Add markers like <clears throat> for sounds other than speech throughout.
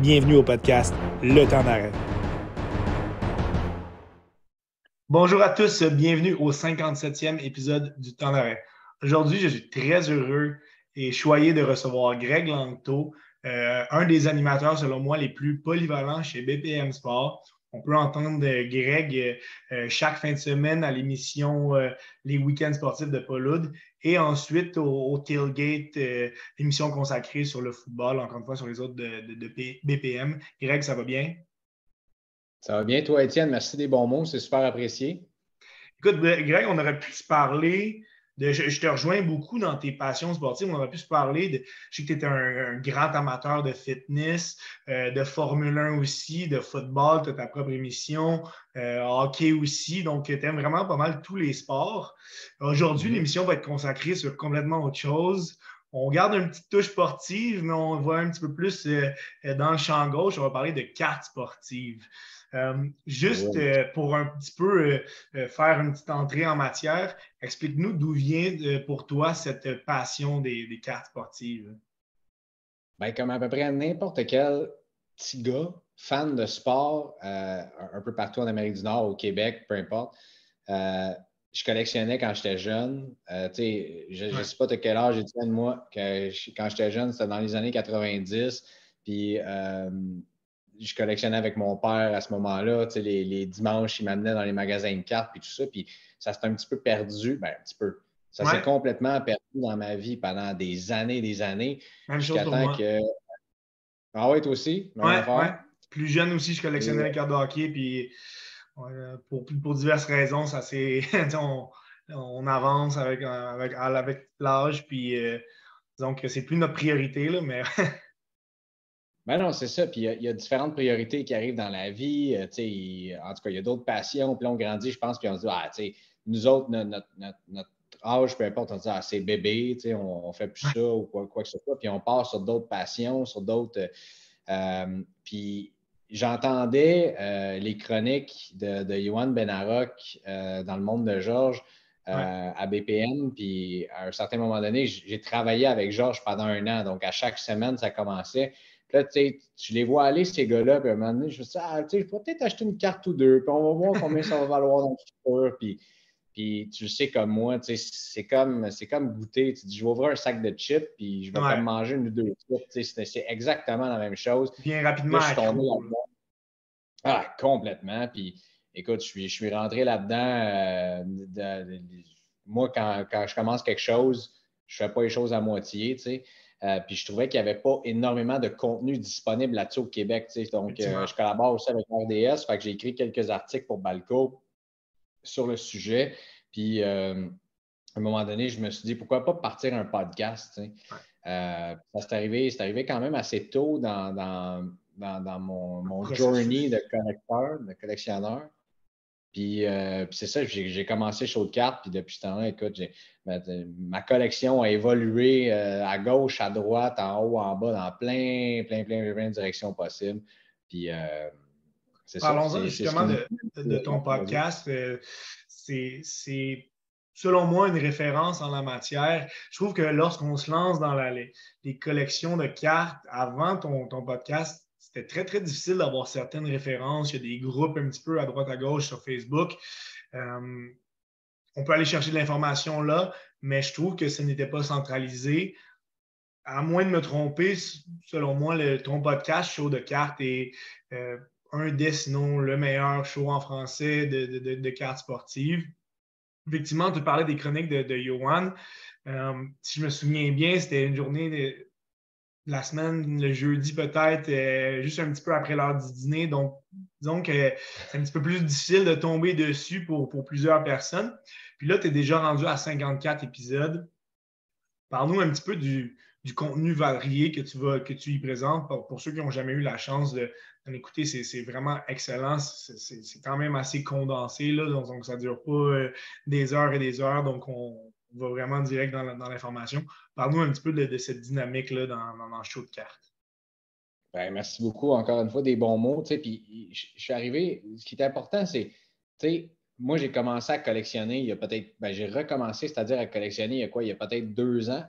Bienvenue au podcast Le temps d'arrêt. Bonjour à tous, bienvenue au 57e épisode du temps d'arrêt. Aujourd'hui, je suis très heureux et choyé de recevoir Greg Langto, euh, un des animateurs, selon moi, les plus polyvalents chez BPM Sport. On peut entendre Greg euh, chaque fin de semaine à l'émission euh, Les Week-ends sportifs de Pauloud et ensuite au, Tailgate, euh, émission consacrée sur le football, encore une fois sur les autres de, BPM. Greg, ça va bien? Ça va bien, toi, Étienne. Merci des bons mots, c'est super apprécié. Écoute, Greg, on aurait pu se parler je, te rejoins beaucoup dans tes passions sportives. On aurait pu se parler de. Je sais que tu es un, grand amateur de fitness, euh, de Formule 1 aussi, de football, tu as ta propre émission, euh, hockey aussi. Donc, tu aimes vraiment pas mal tous les sports. Aujourd'hui, mm-hmm. l'émission va être consacrée sur complètement autre chose. On garde une petite touche sportive, mais on va un petit peu plus euh, dans le champ gauche. On va parler de cartes sportives. Euh, juste euh, pour un petit peu euh, faire une petite entrée en matière, explique-nous d'où vient pour toi cette passion des, cartes sportives? Bien, comme à peu près n'importe quel petit gars, fan de sport, un peu partout en Amérique du Nord, au Québec, peu importe, je collectionnais quand j'étais jeune. je ne sais pas de quel âge j'ai moi, que quand j'étais jeune, c'était dans les années 90. Puis je collectionnais avec mon père à ce moment-là. Les, les, dimanches, il m'amenait dans les magasins de cartes et tout ça. Puis ça s'est un petit peu perdu. Ben, un petit peu. Ça s'est complètement perdu dans ma vie pendant des années et des années. Même chose pour moi. Que... Ah ouais, toi aussi? Ouais, Plus jeune aussi, je collectionnais les cartes de hockey. Puis pour, pour diverses raisons, ça c'est <laughs> on, on, avance avec, avec, avec l'âge. Puis euh, disons que c'est plus notre priorité, là, mais <laughs> Ben non, c'est ça. Puis il y, a différentes priorités qui arrivent dans la vie. Euh, en tout cas, il y a d'autres passions. Puis on grandit, je pense, puis on se dit, ah, tu sais, nous autres, notre, âge, peu importe, on se dit, ah, c'est bébé, on, on fait plus ça ou quoi, quoi, que ce soit. Puis on part sur d'autres passions, sur d'autres. Euh, puis j'entendais euh, les chroniques de, de Johan Benarok dans le monde de Georges. à BPM. Puis à un certain moment donné, j'ai travaillé avec Georges pendant un an. Donc, à chaque semaine, ça commençait là, tu les vois aller, ces gars-là, puis à un moment donné, je me dis, ah, tu sais, je pourrais peut-être acheter une carte ou deux, puis on va voir combien ça va valoir dans le futur. Puis, puis tu sais, comme moi, tu sais, c'est comme, comme goûter. Tu dis, je vais ouvrir un sac de chips, puis je vais ouais. manger une ou deux chips. C'est exactement la même chose. Bien rapidement. je suis tombé. Ah, complètement. Puis, écoute, je suis, je suis rentré là-dedans. Euh, moi, quand, quand, je commence quelque chose, je ne fais pas les choses à moitié, tu sais. Euh, puis je trouvais qu'il n'y avait pas énormément de contenu disponible là-dessus au Québec. Donc, euh, je collabore aussi avec RDS. Fait que j'ai écrit quelques articles pour Balco sur le sujet. Puis euh, à un moment donné, je me suis dit pourquoi pas partir un podcast. ça s'est arrivé, arrivé quand même assez tôt dans, dans, mon, mon journey de collecteur, de collectionneur. Euh, puis, c'est ça, j'ai commencé chaud de cartes, puis depuis ce temps-là, écoute, ma, collection a évolué euh, à gauche, à droite, en haut, en bas, dans plein, plein, plein, plein de directions possibles. Puis euh, c'est ça. Parlons-en justement de, ton podcast. c'est selon moi, une référence en la matière. Je trouve que lorsqu'on se lance dans les, collections de cartes avant ton, ton podcast, c'était très, très difficile d'avoir certaines références. Il y a des groupes un petit peu à droite, à gauche sur Facebook. Euh, on peut aller chercher de l'information là, mais je trouve que ce n'était pas centralisé. À moins de me tromper, selon moi, ton podcast, Show de cartes, est euh, un des, sinon le meilleur show en français de, cartes sportives. Effectivement, tu parlais des chroniques de, de Johan. Euh, si je me souviens bien, c'était une journée de, la semaine, le jeudi peut-être, euh, juste un petit peu après l'heure du dîner. Donc, disons que c'est un petit peu plus difficile de tomber dessus pour, plusieurs personnes. Puis là, tu es déjà rendu à 54 épisodes. Parle-nous un petit peu du, contenu varié que tu, vas, que tu y présentes. Pour, ceux qui n'ont jamais eu la chance de, écouter, c'est vraiment excellent. C'est quand même assez condensé, là, donc, ça ne dure pas euh, des heures et des heures. Donc, on, va vraiment direct dans l'information. Parle-nous un petit peu de, cette dynamique-là dans, dans, le show de cartes. Ben, merci beaucoup encore une fois des bons mots. Puis je suis arrivé, ce qui est important, c'est, moi j'ai commencé à collectionner il y a peut-être, ben, j'ai recommencé, c'est-à-dire à collectionner il y a quoi, il y a peut-être deux ans.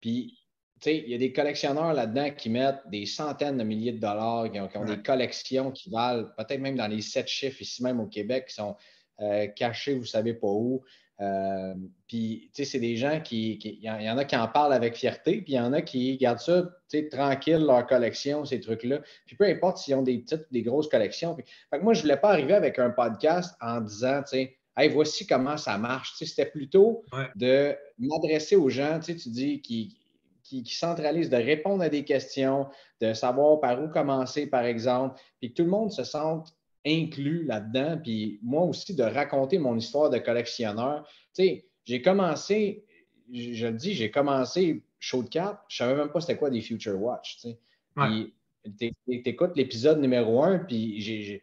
Puis il y a des collectionneurs là-dedans qui mettent des centaines de milliers de dollars, qui ont, des collections qui valent peut-être même dans les sept chiffres ici même au Québec, qui sont euh, cachés, vous ne savez pas où. Euh, puis, tu sais, c'est des gens qui. Il y, en a qui en parlent avec fierté, puis il y en a qui gardent ça, tu sais, tranquille, leur collection, ces trucs-là. Puis peu importe s'ils ont des petites ou des grosses collections. fait que moi, je ne voulais pas arriver avec un podcast en disant, tu sais, Hey, voici comment ça marche. Tu sais, c'était plutôt de m'adresser aux gens, tu sais, tu dis, qui, qui, qui, centralisent, de répondre à des questions, de savoir par où commencer, par exemple, puis que tout le monde se sente inclus là-dedans, puis moi aussi de raconter mon histoire de collectionneur. Tu sais, j'ai commencé, je, le dis, j'ai commencé show de cartes, je ne savais même pas c'était quoi des Future Watch. Tu sais. Puis tu écoutes l'épisode numéro un, puis j'ai,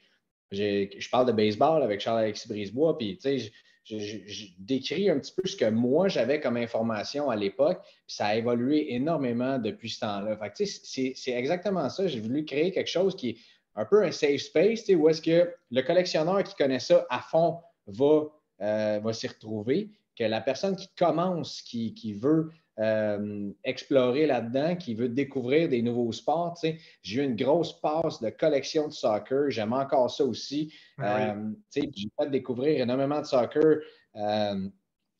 je parle de baseball avec Charles-Alexis Brisebois, puis tu sais, je, décris un petit peu ce que moi j'avais comme information à l'époque, puis ça a évolué énormément depuis ce temps-là. Fait c'est, c'est exactement ça. J'ai voulu créer quelque chose qui un peu un safe space, où est-ce que le collectionneur qui connaît ça à fond va, euh, va s'y retrouver, que la personne qui commence, qui, veut euh, explorer là-dedans, qui veut découvrir des nouveaux sports. J'ai eu une grosse passe de collection de soccer. J'aime encore ça aussi. Ah euh, j'ai fait découvrir énormément de soccer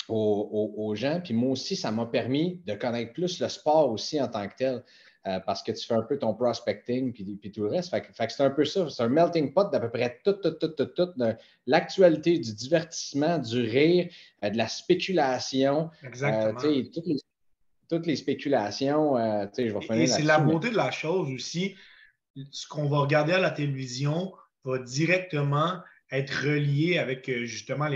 aux, aux, gens. Puis moi aussi, ça m'a permis de connaître plus le sport aussi en tant que tel. Euh, parce que tu fais un peu ton prospecting puis, tout le reste. Fait, que c'est un peu ça. C'est un melting pot d'à peu près tout, tout, tout, tout, tout. L'actualité, du divertissement, du rire, euh, de la spéculation. Euh, Exactement. toutes, les, spéculations, je vais finir Et c'est la beauté de la chose aussi. Ce qu'on va regarder à la télévision va directement être relié avec justement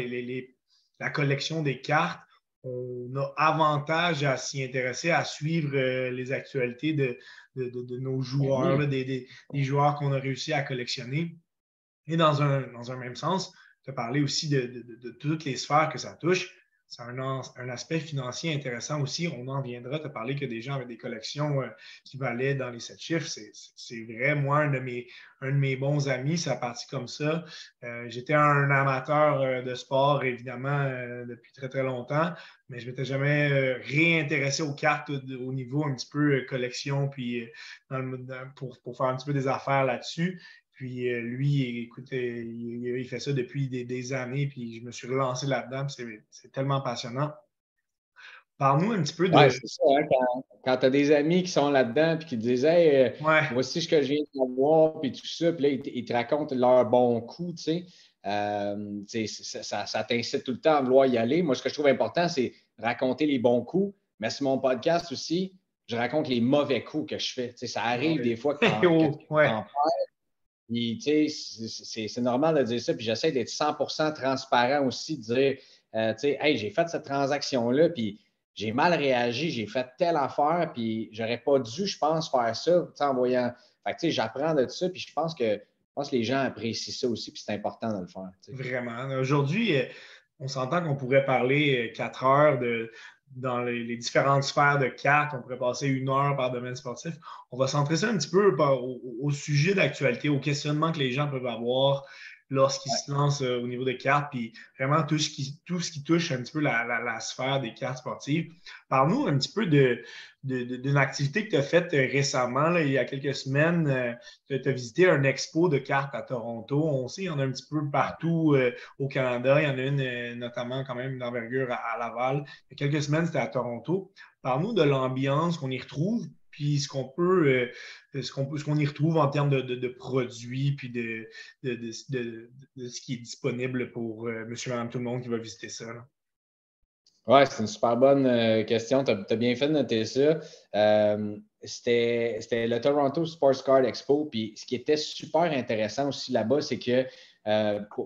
la collection des cartes on a avantage à s'y intéresser, à suivre euh, les actualités de, nos joueurs, des, joueurs qu'on a réussi à collectionner. Et dans un, dans un même sens, tu as parlé aussi de, toutes les sphères que ça touche c'est un, aspect financier intéressant aussi. On en viendra te parler que des gens avec des collections euh, qui valaient dans les sept chiffres. C'est vrai. Moi, un de, mes, un de mes bons amis, ça a parti comme ça. Euh, j'étais un amateur euh, de sport, évidemment, depuis très, très longtemps, mais je ne m'étais jamais réintéressé aux cartes au, niveau un petit peu collection, puis pour, pour, faire un petit peu des affaires là-dessus. Puis euh, lui, écoute, il, fait ça depuis des, années, puis je me suis relancé là-dedans, c'est tellement passionnant. Parle-nous un petit peu de. Oui, c'est ça. Hein, quand, tu as des amis qui sont là-dedans, puis qui te disent Hey, euh, voici ce que je viens de savoir, puis tout ça, puis là, ils, te racontent leur bon coup, tu sais. Euh, ça, ça, t'incite tout le temps à vouloir y aller. Moi, ce que je trouve important, c'est raconter les bons coups, mais sur mon podcast aussi, je raconte les mauvais coups que je fais. ça arrive des fois <laughs> quand, quand, c'est normal de dire ça, puis j'essaie d'être 100% transparent aussi, de dire, euh, tu sais, hey, j'ai fait cette transaction-là, puis j'ai mal réagi, j'ai fait telle affaire, puis j'aurais pas dû, je pense, faire ça, en voyant. Fait tu sais, j'apprends de ça, puis je pense que je pense que les gens apprécient ça aussi, puis c'est important de le faire. Vraiment. Aujourd'hui, euh, on s'entend qu'on pourrait parler euh, quatre heures de, dans les, différentes sphères de cartes. On pourrait passer une heure par domaine sportif. On va centrer ça un petit peu au, sujet d'actualité, au questionnement que les gens peuvent avoir lorsqu'ils se lancent euh, au niveau des cartes, puis vraiment tout ce qui, tout ce qui touche un petit peu la, sphère des cartes sportives. Parle-nous un petit peu de, d'une activité que tu as faite euh, récemment, il y a quelques semaines. Euh, tu as visité un expo de cartes à Toronto. On sait, il y en a un petit peu partout au Canada. Il y en a une notamment quand même d'envergure à, Laval. Il y a quelques semaines, c'était à Toronto. Parle-nous de l'ambiance qu'on y retrouve, puis ce qu'on peut, euh, ce qu'on ce qu'on y retrouve en termes de, produits, puis de, de, ce qui est disponible pour euh, monsieur, madame, tout le monde qui va visiter ça. Oui, c'est une super bonne euh, question. Tu as, bien fait de noter ça. C'était le Toronto Sports Card Expo. Puis ce qui était super intéressant aussi là-bas, c'est que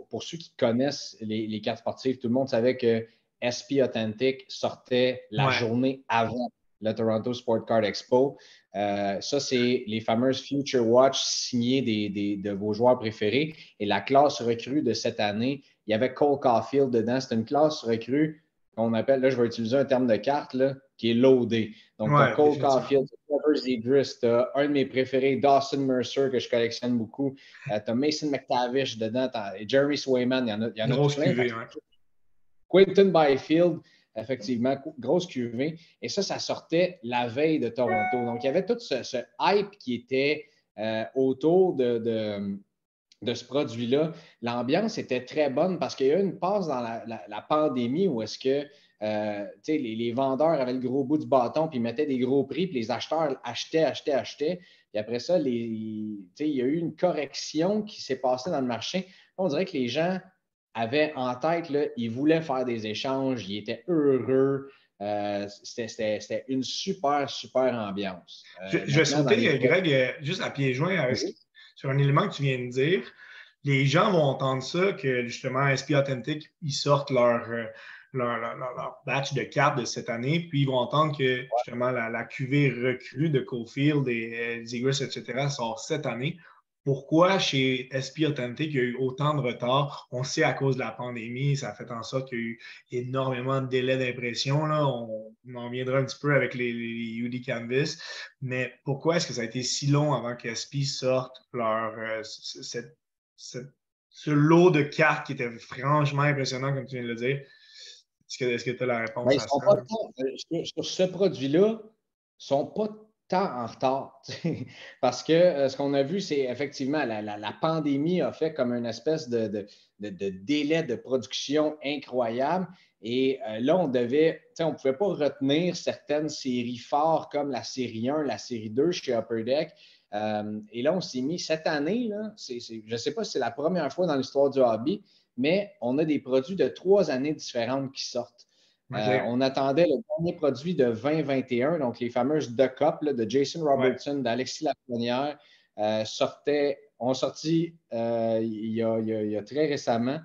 pour, ceux qui connaissent les, cartes sportives, tout le monde savait que SP Authentic sortait la journée avant le Toronto Sport Card Expo. Euh, ça, c'est les fameuses Future Watch signées des, de vos joueurs préférés. Et la classe recrue de cette année, il y avait Cole Caulfield dedans. C'est une classe recrue qu'on appelle, là, je vais utiliser un terme de carte, là, qui est loadé. Donc, Cole Caulfield, Trevor Idris, tu as un de mes préférés, Dawson Mercer, que je collectionne beaucoup. Euh, tu as Mason McTavish dedans, et Jeremy Swayman, il y en a, il y en a plein. Quentin Byfield, effectivement, grosse cuvée. Et ça, ça sortait la veille de Toronto. Donc, il y avait tout ce, hype qui était euh, autour de, de, ce produit-là. L'ambiance était très bonne parce qu'il y a eu une passe dans la, pandémie où est-ce que euh, les, vendeurs avaient le gros bout du bâton, puis mettaient des gros prix, puis les acheteurs achetaient, achetaient, achetaient. Puis après ça, il y a eu une correction qui s'est passée dans le marché. On dirait que les gens avaient en tête, là, ils voulaient faire des échanges, ils étaient heureux. Euh, c'était une super, super ambiance. Euh, je, vais sauter, Greg, euh, juste à pieds joints sur un élément que tu viens de dire. Les gens vont entendre ça, que justement, SP Authentic, ils sortent leur, leur, batch de cartes de cette année, puis ils vont entendre que justement la, la cuvée recrue de Cofield et Zegers, etc., sort cette année. Pourquoi chez SP Authentic, il y a eu autant de retard? On sait à cause de la pandémie, ça a fait en sorte qu'il y a eu énormément de délais d'impression. On, en viendra un petit peu avec les, UD Canvas. Mais pourquoi est-ce que ça a été si long avant que SP sorte leur, euh, ce lot de cartes qui était franchement impressionnant, comme tu viens de le dire? Est-ce que tu as la réponse à ça? Euh, sur, ce produit-là, ils ne sont pas tant en retard. <laughs> Parce que euh, ce qu'on a vu, c'est effectivement la, pandémie a fait comme une espèce de, délai de production incroyable. Et euh, là, on devait, on ne pouvait pas retenir certaines séries fortes comme la série 1, la série 2 chez Upper Deck. Euh, et là, on s'est mis cette année, je ne sais pas si c'est la première fois dans l'histoire du hobby, mais on a des produits de trois années différentes qui sortent. Euh, on attendait le dernier produit de 2021, donc les fameuses The Cup de Jason Robertson, d'Alexis Lafrenière, euh, sortaient, ont sorti euh, il, y a, très récemment.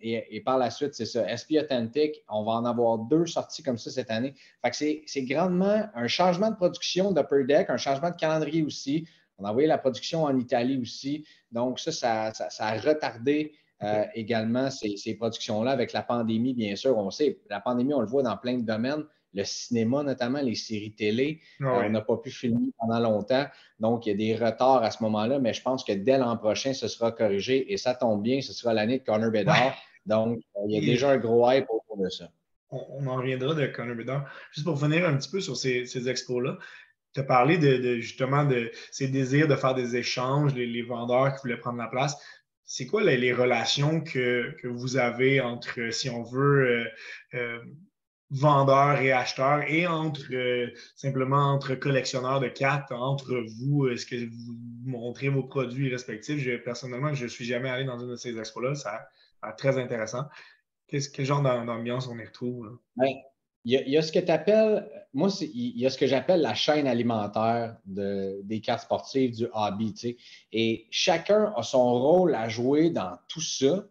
Et, par la suite, c'est ça, SP Authentic, on va en avoir deux sorties comme ça cette année. c'est grandement un changement de production d'Upper Deck, un changement de calendrier aussi. On a envoyé la production en Italie aussi. Donc, ça, ça a retardé euh, également ces, productions-là avec la pandémie, bien sûr. On sait, la pandémie, on le voit dans plein de domaines. Le cinéma, notamment les séries télé, euh, on n'a pas pu filmer pendant longtemps. Donc, il y a des retards à ce moment-là, mais je pense que dès l'an prochain, ce sera corrigé et ça tombe bien, ce sera l'année de Connor Bedard. Donc, euh, il y a déjà un gros hype autour de ça. On, en reviendra de Connor Bedard. Juste pour venir un petit peu sur ces, expos-là, tu as parlé de, justement de ces désirs de faire des échanges, les, vendeurs qui voulaient prendre la place c'est quoi les, relations que, vous avez entre, si on veut, euh, euh, vendeurs et acheteurs et entre euh, simplement entre collectionneurs de cartes, entre vous? Est-ce que vous montrez vos produits respectifs? personnellement, je ne suis jamais allé dans une de ces expos-là. Ça très intéressant. Quel genre d'ambiance on y retrouve? Il y, a, ce que tu appelles, moi, il y a ce que j'appelle la chaîne alimentaire des cartes sportives du hobby. Tu sais. Et chacun a son rôle à jouer dans tout ça.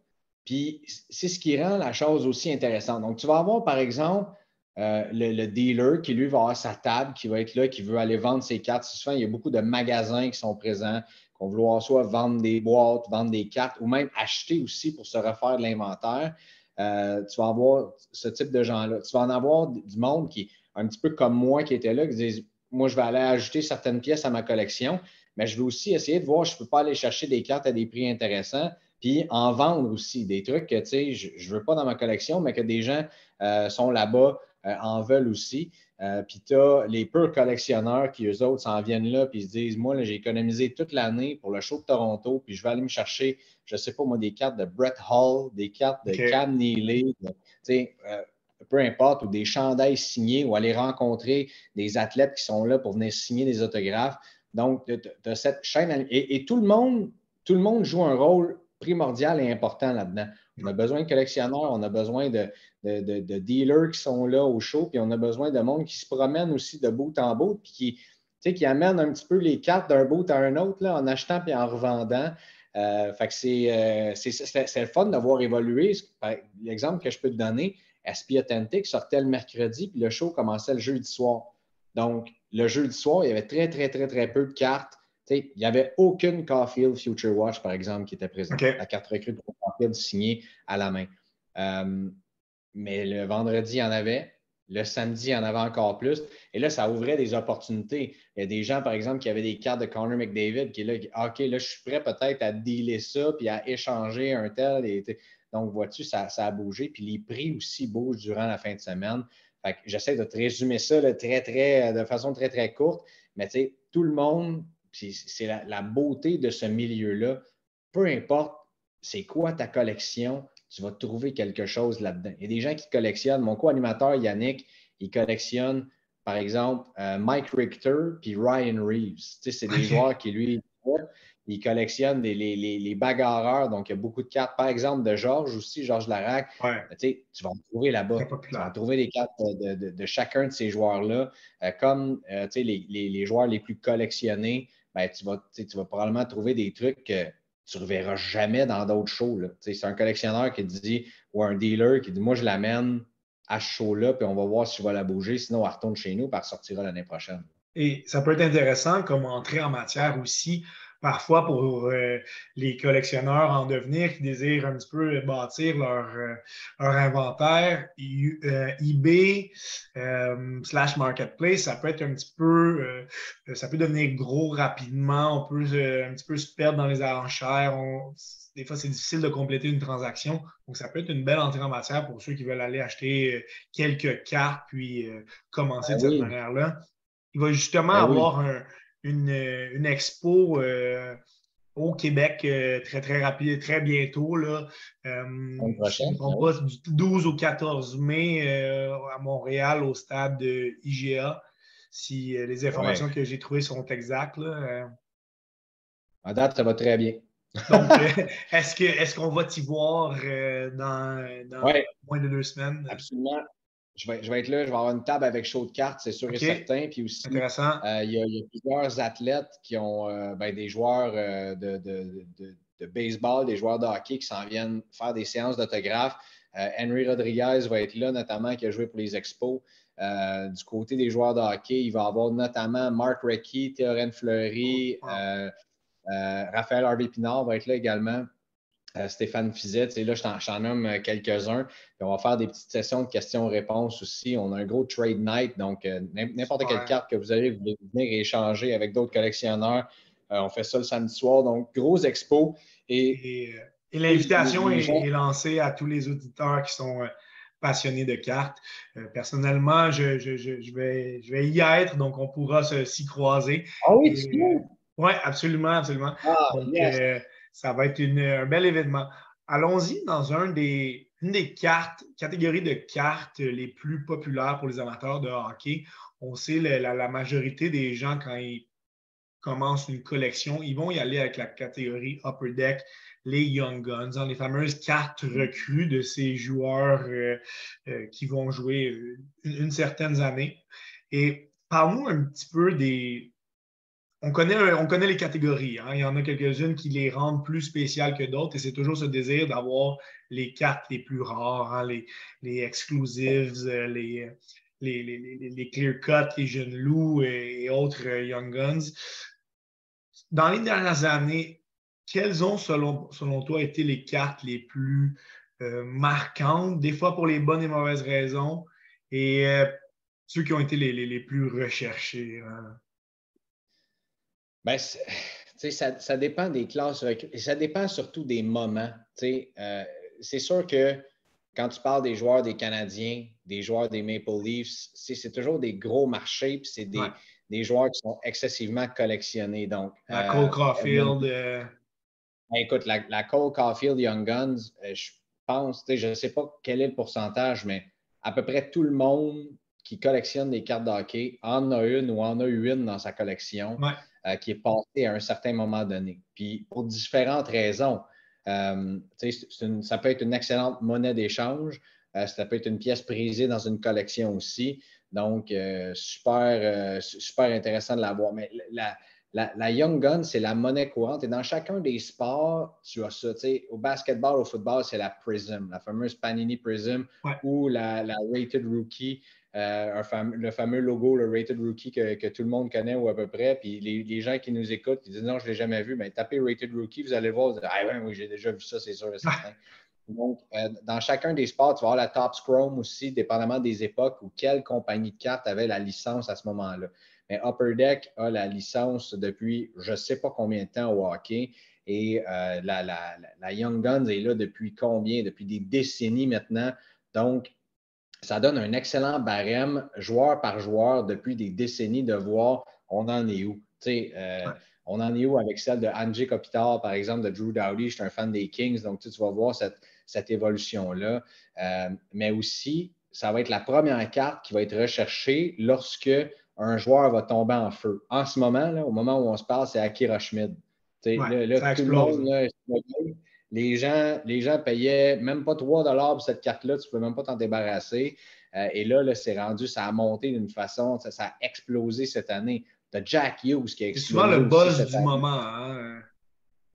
Puis c'est ce qui rend la chose aussi intéressante. Donc, tu vas avoir, par exemple, euh, le, dealer qui, lui, va avoir sa table, qui va être là, qui veut aller vendre ses cartes. Souvent, il y a beaucoup de magasins qui sont présents, qu'on veut vouloir soit vendre des boîtes, vendre des cartes ou même acheter aussi pour se refaire de l'inventaire. Euh, tu vas avoir ce type de gens-là. Tu vas en avoir du monde qui, un petit peu comme moi qui était là, qui disent Moi, je vais aller ajouter certaines pièces à ma collection, mais je vais aussi essayer de voir, je ne peux pas aller chercher des cartes à des prix intéressants, puis en vendre aussi des trucs que je ne veux pas dans ma collection, mais que des gens euh, sont là-bas, en veulent aussi. puis tu as les peu collectionneurs qui, eux autres, s'en viennent là, puis ils se disent Moi, j'ai économisé toute l'année pour le show de Toronto, puis je vais aller me chercher je ne sais pas moi, des cartes de Brett Hall, des cartes de Cam Neely, euh, peu importe, ou des chandails signés, ou aller rencontrer des athlètes qui sont là pour venir signer des autographes. Donc, de cette chaîne, et, tout, le monde, tout le monde joue un rôle primordial et important là-dedans. On a besoin de collectionneurs, on a besoin de, de, dealers qui sont là au show, puis on a besoin de monde qui se promène aussi de bout en bout, puis qui, amène un petit peu les cartes d'un bout à un autre en achetant puis en revendant. Euh, fait que euh, c'est, le fun de voir évoluer. L'exemple que je peux te donner, SP Authentic sortait le mercredi, puis le show commençait le jeudi soir. Donc, le jeudi soir, il y avait très, très, très, très peu de cartes. Il n'y avait aucune Caulfield Future Watch, par exemple, qui était présente. La carte recrue pour Caulfield signée à la main. Euh, mais le vendredi, il y en avait. Le samedi, il y en avait encore plus. Et là, ça ouvrait des opportunités. Il y a des gens, par exemple, qui avaient des cartes de Connor McDavid qui là, OK, là, je suis prêt peut-être à dealer ça puis à échanger un tel. Donc, vois-tu, ça, a bougé. Puis les prix aussi bougent durant la fin de semaine. J'essaie de te résumer ça très, très, de façon très, très courte. Mais tu sais, tout le monde, c'est la, beauté de ce milieu-là. Peu importe c'est quoi ta collection, tu vas trouver quelque chose là-dedans. Il y a des gens qui collectionnent. Mon co-animateur Yannick, il collectionne, par exemple, euh, Mike Richter puis Ryan Reeves. Tu sais, c'est des joueurs qui, lui, il collectionne les, bagarreurs. Donc, il y a beaucoup de cartes. Par exemple, de Georges aussi, Georges Larac. Tu vas en trouver là-bas. Tu vas en trouver des cartes de, chacun de ces joueurs-là. Euh, comme euh, les, joueurs les plus collectionnés, ben, tu, vas, tu vas probablement trouver des trucs que tu ne reverras jamais dans d'autres shows. C'est un collectionneur qui dit, ou un dealer qui dit Moi, je l'amène à ce show-là, puis on va voir si je vais la bouger. Sinon, elle retourne chez nous, puis elle sortira l'année prochaine. Et ça peut être intéressant comme entrée en matière aussi parfois pour euh, les collectionneurs en devenir qui désirent un petit peu bâtir leur, euh, inventaire, euh, eBay slash marketplace, ça peut être un petit peu, ça peut devenir gros rapidement, on peut un petit peu se perdre dans les enchères. des fois, c'est difficile de compléter une transaction. Donc, ça peut être une belle entrée en matière pour ceux qui veulent aller acheter quelques cartes puis commencer ben de cette manière-là. Il va justement ben avoir un, une, expo euh, au Québec euh, très, très rapide, très bientôt. Là. Euh, du 12 au 14 mai à Montréal, au stade de IGA, si les informations que j'ai trouvées sont exactes. Là, En date, ça va très bien. Donc, <laughs> est-ce qu'on va t'y voir dans, dans moins de deux semaines? Absolument je vais, être là, je vais avoir une table avec chaud de cartes, c'est sûr et certain. Puis aussi, euh, il, y a, plusieurs athlètes qui ont euh, ben, des joueurs euh, de, baseball, des joueurs de hockey qui s'en viennent faire des séances d'autographes. Henry Rodriguez va être là, notamment, qui a joué pour les Expos. du côté des joueurs de hockey, il va y avoir notamment Mark Recchi, Théorène Fleury, oh, Raphaël Harvey Pinard va être là également. Euh, Stéphane Fizette. Et là, je t'en nomme euh, quelques-uns. On va faire des petites sessions de questions-réponses aussi. On a un gros trade night, donc euh, n'importe quelle carte que vous avez, vous voulez venir échanger avec d'autres collectionneurs. on fait ça le samedi soir. Donc, gros expo. Et, l'invitation est, lancée à tous les auditeurs qui sont passionnés de cartes. personnellement, je, vais, vais y être, donc on pourra s'y croiser. Ah oui, Oui, absolument, absolument. Ah, ça va être un bel événement. Allons-y dans une des cartes, catégories de cartes les plus populaires pour les amateurs de hockey. On sait la, la majorité des gens, quand ils commencent une collection, ils vont y aller avec la catégorie Upper Deck, les Young Guns, les fameuses cartes recrues de ces joueurs euh, euh, qui vont jouer une, une certaine année. Et parle-nous un petit peu des, on connaît, on connaît les catégories. Hein. Il y en a quelques-unes qui les rendent plus spéciales que d'autres et c'est toujours ce désir d'avoir les cartes les plus rares, hein, les, exclusives, euh, les, clear cut, les jeunes loups et, autres euh, young guns. Dans les dernières années, quelles ont, selon, toi, été les cartes les plus euh, marquantes, des fois pour les bonnes et mauvaises raisons, et ceux qui ont été les, les plus recherchés? Hein? Ben, <sighs> ça, ça, dépend des classes et ça dépend surtout des moments. Euh, c'est sûr que quand tu parles des joueurs des Canadiens, des joueurs des Maple Leafs, c'est toujours des gros marchés, puis c'est des, des, joueurs qui sont excessivement collectionnés. Donc, la Cole Caulfield. Euh, ben, écoute, la, la, Cole Caulfield Young Guns, euh, je pense, je ne sais pas quel est le pourcentage, mais à peu près tout le monde qui collectionne des cartes de hockey en a une ou en a eu une dans sa collection. Euh, qui est passé à un certain moment donné. Puis pour différentes raisons. Euh, ça peut être une excellente monnaie d'échange. Euh, ça peut être une pièce prisée dans une collection aussi. Donc, super, super intéressant de l'avoir. Mais la, la, Young Gun, c'est la monnaie courante. Et dans chacun des sports, tu as ça. Au basketball, au football, c'est la Prism, la fameuse Panini Prism ou la, la, Rated Rookie. Euh, le fameux logo, le Rated Rookie que, tout le monde connaît ou à peu près. Puis les, gens qui nous écoutent, qui disent non, je ne l'ai jamais vu, mais ben, tapez Rated Rookie, vous allez voir, vous allez, ah oui, j'ai déjà vu ça, c'est sûr <laughs> Donc, euh, dans chacun des sports, tu vas avoir la Top Scrum aussi, dépendamment des époques ou quelle compagnie de cartes avait la licence à ce moment-là. Mais Upper Deck a la licence depuis je ne sais pas combien de temps au hockey. Et euh, la, Young Guns est là depuis combien? Depuis des décennies maintenant. Donc, ça donne un excellent barème, joueur par joueur, depuis des décennies, de voir on en est où. Euh, on en est où avec celle de Angie Kopitar, par exemple, de Drew Dowdy. Je suis un fan des Kings, donc tu vas voir cette, cette évolution-là. Euh, mais aussi, ça va être la première carte qui va être recherchée lorsque un joueur va tomber en feu. En ce moment, là, au moment où on se parle, c'est Akira Schmid. là, tout le monde, les, gens, les gens payaient même pas 3 pour cette carte-là, tu ne peux même pas t'en débarrasser. Euh, et là, là c'est rendu, ça a monté d'une façon, ça, a explosé cette année. Tu as Jack Hughes qui a explosé. C'est souvent le buzz du moment. Hein?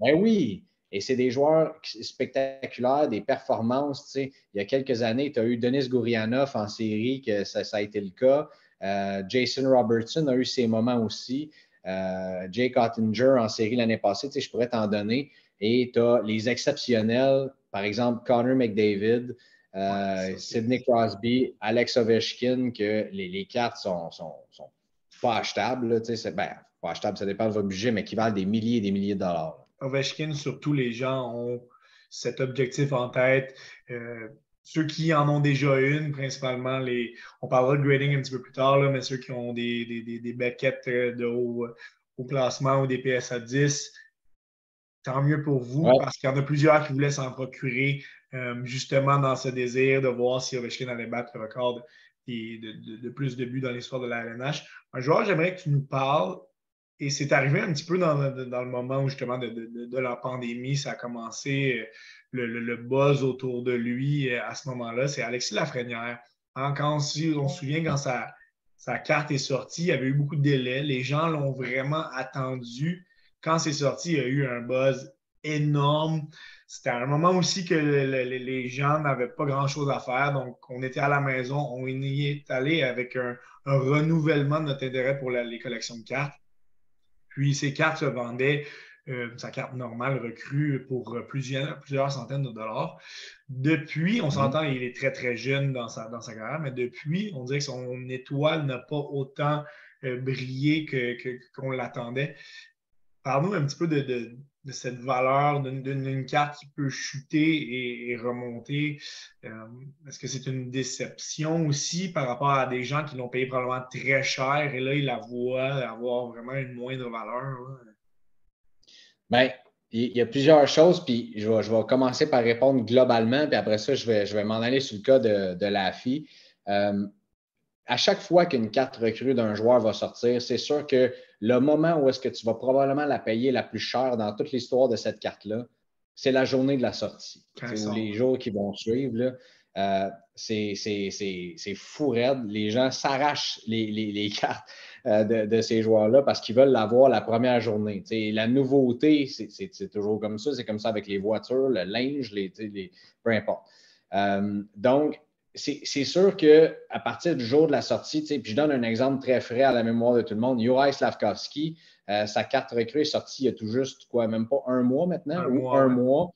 Ben oui. Et c'est des joueurs spectaculaires, des performances. Il y a quelques années, tu as eu Denis Gourianov en série, que ça, a été le cas. Euh, Jason Robertson a eu ses moments aussi. Euh, Jake Ottinger en série l'année passée, je pourrais t'en donner. Et tu as les exceptionnels, par exemple Connor McDavid, euh, Sidney Crosby, Alex Ovechkin, que les, cartes sont, sont, pas achetables. ben, pas achetables, ça dépend de votre budget, mais qui valent des milliers et des milliers de dollars. Ovechkin, surtout les gens ont cet objectif en tête. Euh, ceux qui en ont déjà une, principalement, les, on parlera de grading un petit peu plus tard, mais ceux qui ont des, des, des, euh, de haut, classement ou des PSA 10, tant mieux pour vous, parce qu'il y en a plusieurs qui voulaient s'en procurer euh, justement dans ce désir de voir si Ovechkin allait battre le record de, de, plus de buts dans l'histoire de la LNH. Un joueur, j'aimerais que tu nous parles et c'est arrivé un petit peu dans, le moment où justement de, la pandémie, ça a commencé, euh, le, buzz autour de lui euh, à ce moment-là, c'est Alexis Lafrenière. Hein, quand on, se souvient quand sa, sa, carte est sortie, il y avait eu beaucoup de délais. Les gens l'ont vraiment attendu. Quand c'est sorti, il y a eu un buzz énorme. C'était un moment aussi que les gens n'avaient pas grand-chose à faire. Donc, on était à la maison, on y est allé avec un, renouvellement de notre intérêt pour les collections de cartes. Puis ces cartes se vendaient, euh, sa carte normale recrue pour plusieurs, plusieurs centaines de dollars. Depuis, on mhm. s'entend, il est très, très jeune dans sa, dans sa carrière, mais depuis, on dirait que son étoile n'a pas autant euh, brillé qu'on l'attendait. Parle-nous un petit peu de, cette valeur d'une carte qui peut chuter et, remonter. Euh, est-ce que c'est une déception aussi par rapport à des gens qui l'ont payé probablement très cher et là, ils la voient avoir vraiment une moindre valeur? Bien, il y a plusieurs choses, puis je vais, commencer par répondre globalement, puis après ça, je vais, m'en aller sur le cas de, la fille. Euh, à chaque fois qu'une carte recrue d'un joueur va sortir, c'est sûr que le moment où est-ce que tu vas probablement la payer la plus chère dans toute l'histoire de cette carte-là, c'est la journée de la sortie. Ou les jours qui vont suivre. Euh, c'est fou raide. Les gens s'arrachent les, <laughs> cartes euh, de, ces joueurs-là parce qu'ils veulent l'avoir la première journée. la nouveauté, c'est toujours comme ça. C'est comme ça avec les voitures, le linge, les, peu importe. Euh, donc, c'est sûr qu'à partir du jour de la sortie, puis je donne un exemple très frais à la mémoire de tout le monde, Juraj Slavkovski, euh, sa carte recrue est sortie il y a tout juste, quoi, même pas un mois maintenant, un ou un mois.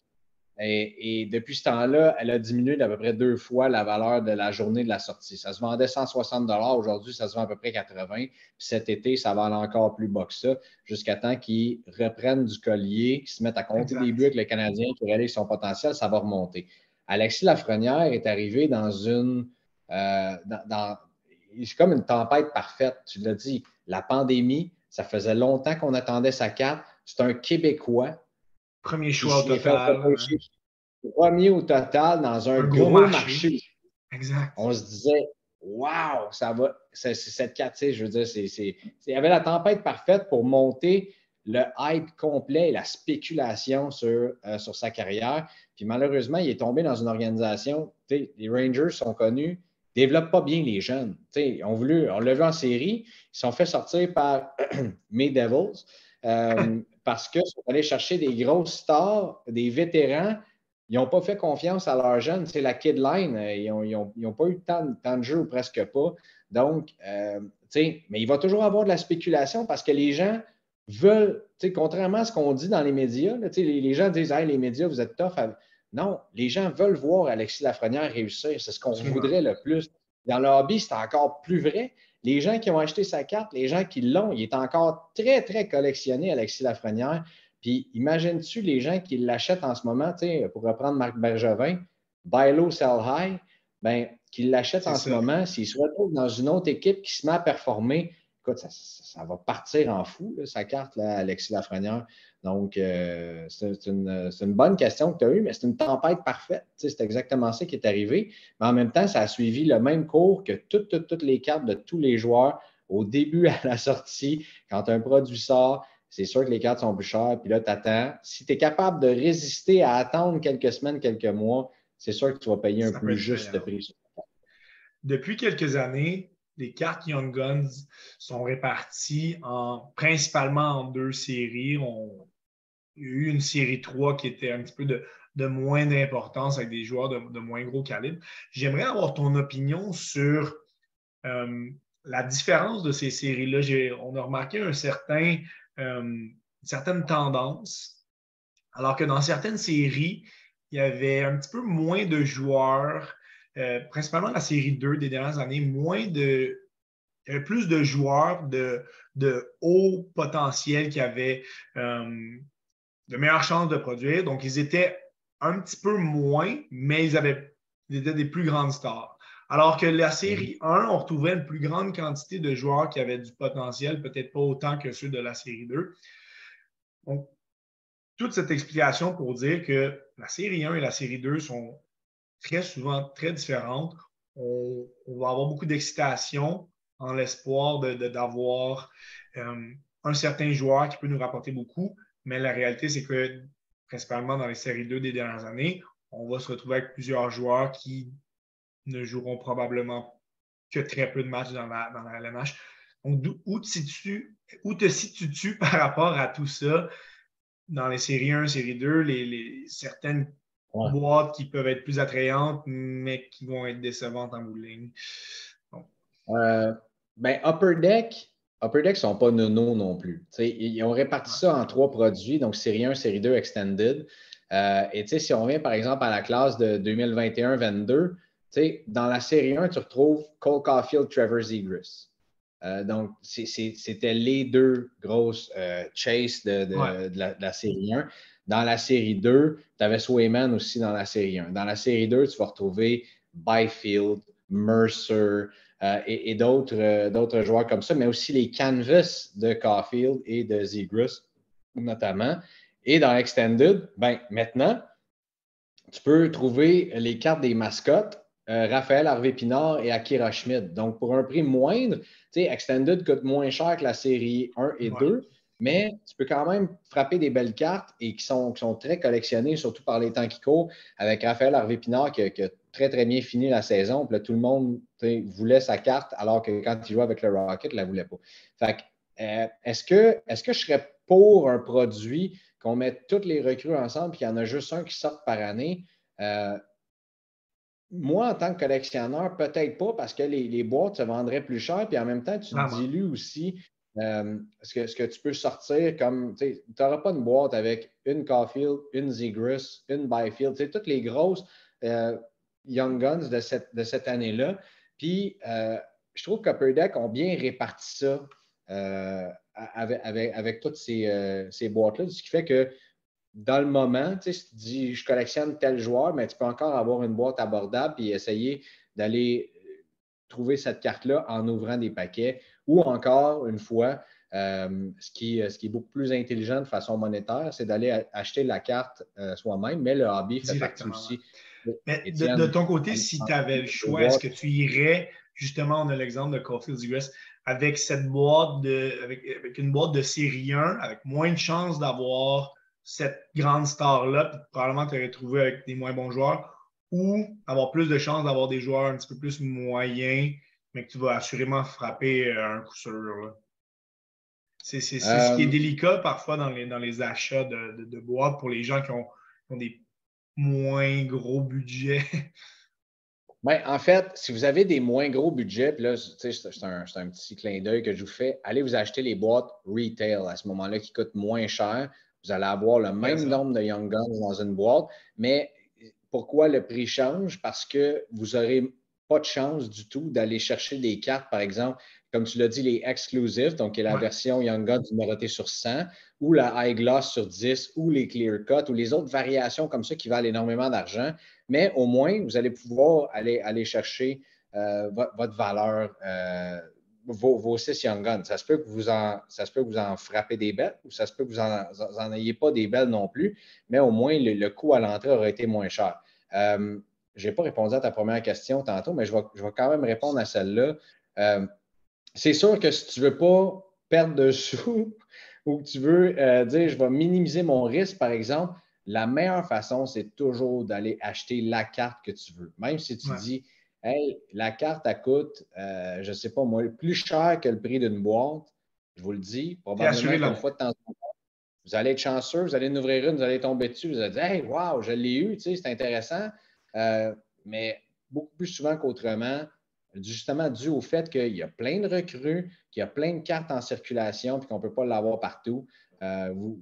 Et, depuis ce temps-là, elle a diminué d'à peu près deux fois la valeur de la journée de la sortie. Ça se vendait 160 Aujourd'hui, ça se vend à peu près 80 Puis cet été, ça va aller encore plus bas que ça, jusqu'à temps qu'ils reprennent du collier, qu'ils se mettent à compter des buts avec les Canadiens, qui réalisent son potentiel, ça va remonter. Alexis Lafrenière est arrivé dans une. Euh, c'est comme une tempête parfaite. Tu l'as dit, la pandémie, ça faisait longtemps qu'on attendait sa carte. C'est un Québécois. Premier choix au total. Premier au total dans un, gros, marché. Exact. On se disait, waouh, ça va. cette carte, je veux dire, c'est, il y avait la tempête parfaite pour monter le hype complet et la spéculation sur, euh, sur sa carrière. Puis malheureusement, il est tombé dans une organisation. Les Rangers sont connus, ne développent pas bien les jeunes. on, voulu, on l'a vu en série, ils sont fait sortir par <clears throat> May Devils euh, <laughs> parce qu'ils sont allés chercher des grosses stars, des vétérans. Ils n'ont pas fait confiance à leurs jeunes. C'est la kid line. Euh, ils n'ont pas eu tant, de jeu ou presque pas. Donc, mais il va toujours avoir de la spéculation parce que les gens veulent, contrairement à ce qu'on dit dans les médias, les, les, gens disent hey, les médias, vous êtes tough. Non, les gens veulent voir Alexis Lafrenière réussir. C'est ce qu'on voudrait le plus. Dans le hobby, c'est encore plus vrai. Les gens qui ont acheté sa carte, les gens qui l'ont, il est encore très, très collectionné, Alexis Lafrenière, Puis imagines-tu les gens qui l'achètent en ce moment, pour reprendre Marc Bergevin, buy low, sell high, ben, qui l'achètent en ce moment, s'il se retrouve dans une autre équipe qui se met à performer, écoute, ça, va partir en fou, sa carte, là, Alexis Lafrenière. Donc, euh, c'est une, bonne question que tu as eue, mais c'est une tempête parfaite. c'est exactement ça qui est arrivé. Mais en même temps, ça a suivi le même cours que toutes, toutes, toutes les cartes de tous les joueurs au début <laughs> à la sortie. Quand un produit sort, c'est sûr que les cartes sont plus chères, puis là, tu attends. Si tu es capable de résister à attendre quelques semaines, quelques mois, c'est sûr que tu vas payer un peu juste prix. Depuis quelques années, les cartes Young Guns sont réparties en, principalement en deux séries. On, eu une série 3 qui était un petit peu de, moins d'importance avec des joueurs de, moins gros calibre. J'aimerais avoir ton opinion sur euh, la différence de ces séries-là. On a remarqué un certain, euh, une certaine tendance, alors que dans certaines séries, il y avait un petit peu moins de joueurs euh, principalement la série 2 des dernières années, moins de. Il y avait plus de joueurs de, de haut potentiel qui avaient de meilleures chances de produire. Donc, ils étaient un petit peu moins, mais ils, avaient, étaient des plus grandes stars. Alors que la série 1, on retrouvait une plus grande quantité de joueurs qui avaient du potentiel, peut-être pas autant que ceux de la série 2. Donc, toute cette explication pour dire que la série 1 et la série 2 sont très souvent très différentes. On, va avoir beaucoup d'excitation en l'espoir d'avoir euh, un certain joueur qui peut nous rapporter beaucoup, mais la réalité, c'est que principalement dans les séries 2 des dernières années, on va se retrouver avec plusieurs joueurs qui ne joueront probablement que très peu de matchs dans la, dans la LNH. Donc, où te situes-tu <laughs> par rapport à tout ça? Dans les séries 1, série 2, les, certaines boîtes qui peuvent être plus attrayantes, mais qui vont être décevantes en bout de ligne. Euh, ben, Upper Deck, Upper Deck ne sont pas nono non plus. ils ont réparti ça en trois produits, donc série 1, série 2, Extended. Euh, et si on vient par exemple à la classe de 2021-22, dans la série 1, tu retrouves Cole Caulfield, Trevor Zegras. Euh, donc, c'était les deux grosses euh, chases de, la, série 1. Dans la série 2, tu avais Swayman aussi dans la série 1. Dans la série 2, tu vas retrouver Byfield, Mercer euh, et, d'autres joueurs comme ça, mais aussi les canvas de Caulfield et de Zegras, notamment. Et dans Extended, ben, maintenant, tu peux trouver les cartes des mascottes euh, Raphaël Harvey Pinard et Akira Schmid. Donc, pour un prix moindre, Extended coûte moins cher que la série 1 et 2, mais tu peux quand même frapper des belles cartes et qui sont, sont très collectionnées, surtout par les temps qui courent, avec Raphaël Harvey Pinard qui, a très, très bien fini la saison. Puis là, tout le monde voulait sa carte, alors que quand il jouait avec le Rocket, il ne la voulait pas. Fait euh, est-ce que, est que je serais pour un produit qu'on mette toutes les recrues ensemble et qu'il y en a juste un qui sort par année? Euh, moi, en tant que collectionneur, peut-être pas parce que les, boîtes se vendraient plus cher, puis en même temps, tu dilues aussi euh, ce, que, ce, que, tu peux sortir comme. Tu n'auras pas une boîte avec une Caulfield, une Zegris, une Byfield, toutes les grosses euh, Young Guns de cette, de cette année-là. Puis, euh, je trouve qu'Upper Deck ont bien réparti ça avec, avec, avec, toutes ces, ces boîtes-là, ce qui fait que dans le moment, tu sais, si tu dis je collectionne tel joueur, mais tu peux encore avoir une boîte abordable et essayer d'aller euh, trouver cette carte-là en ouvrant des paquets ou encore, une fois, euh, ce, qui, ce, qui, est beaucoup plus intelligent de façon monétaire, c'est d'aller acheter la carte euh, soi-même, mais le hobby fait partie aussi. Mais de, ton côté, si tu avais le choix, est-ce que tu irais, justement, on a l'exemple de Caulfield US, avec cette boîte de, avec, avec, une boîte de série 1, avec moins de chances d'avoir cette grande star-là, puis probablement te retrouver avec des moins bons joueurs, ou avoir plus de chances d'avoir des joueurs un petit peu plus moyens, mais que tu vas assurément frapper euh, un coup sûr. C'est ce qui est euh, délicat parfois dans les, dans les achats de, de, boîtes pour les gens qui ont, des moins gros budgets. Ben, en fait, si vous avez des moins gros budgets, puis là, c'est un, un, petit clin d'œil que je vous fais, allez vous acheter les boîtes retail à ce moment-là qui coûtent moins cher. Vous allez avoir le même nombre de Young Guns dans une boîte, mais pourquoi le prix change? Parce que vous n'aurez pas de chance du tout d'aller chercher des cartes, par exemple, comme tu l'as dit, les exclusives, donc qui est la version Young Guns numéroté sur 100, ou la High Gloss sur 10, ou les Clear Cut, ou les autres variations comme ça qui valent énormément d'argent. Mais au moins, vous allez pouvoir aller, aller chercher euh, votre, valeur, euh, vos, six Young Guns. Ça se, peut que vous en, ça se peut que vous en frappez des belles, ou ça se peut que vous n'en ayez pas des belles non plus, mais au moins, le, coût à l'entrée aurait été moins cher. Euh, je n'ai pas répondu à ta première question tantôt, mais je vais, je vais quand même répondre à celle-là c'est sûr que si tu ne veux pas perdre de <laughs> sous ou que tu veux euh, dire je vais minimiser mon risque, par exemple, la meilleure façon, c'est toujours d'aller acheter la carte que tu veux. Même si tu dis Hey, la carte, elle coûte, euh, je ne sais pas moi, plus cher que le prix d'une boîte, je vous le dis, probablement une fois de temps en temps. Vous allez être chanceux, vous allez en ouvrir une, vous allez tomber dessus, vous allez dire Hey, wow, je l'ai eu, tu sais, c'est intéressant. Euh, mais beaucoup plus souvent qu'autrement, justement dû au fait qu'il y a plein de recrues, qu'il y a plein de cartes en circulation, puis qu'on ne peut pas l'avoir partout. Euh, vous,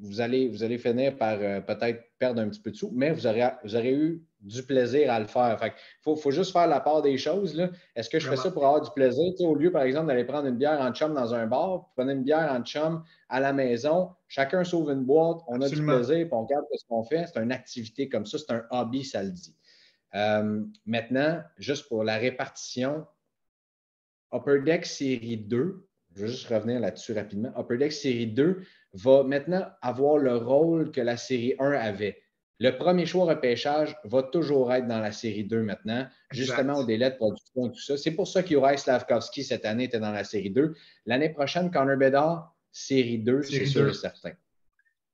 vous, allez, vous allez finir par euh, peut-être perdre un petit peu de sous, mais vous aurez, vous aurez eu du plaisir à le faire. Il faut, faut, juste faire la part des choses. Est-ce que je fais ça pour avoir du plaisir? au lieu, par exemple, d'aller prendre une bière en chum dans un bar, prenez une bière en chum à la maison, chacun sauve une boîte, on a du plaisir, puis on regarde ce qu'on fait. C'est une activité comme ça, c'est un hobby, ça le dit. Euh, maintenant, juste pour la répartition, Upper Deck série 2, je vais juste revenir là-dessus rapidement. Upper Deck série 2 va maintenant avoir le rôle que la série 1 avait. Le premier choix repêchage va toujours être dans la série 2 maintenant, justement au délai de production et tout ça. C'est pour ça qu'Uri Slavkovski cette année était dans la série 2. L'année prochaine, Connor Bedard, série 2, c'est sûr et certain.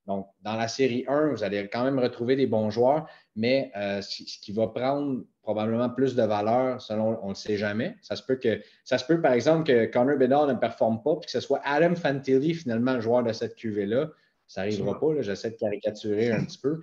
Donc, dans la série 1, vous allez quand même retrouver des bons joueurs, mais euh, ce qui va prendre probablement plus de valeur, selon on ne sait jamais. Ça se peut que ça se peut, par exemple, que Connor Bedard ne performe pas, puis que ce soit Adam Fantilli, finalement, le joueur de cette QV-là. Ça n'arrivera pas, j'essaie de caricaturer un petit peu.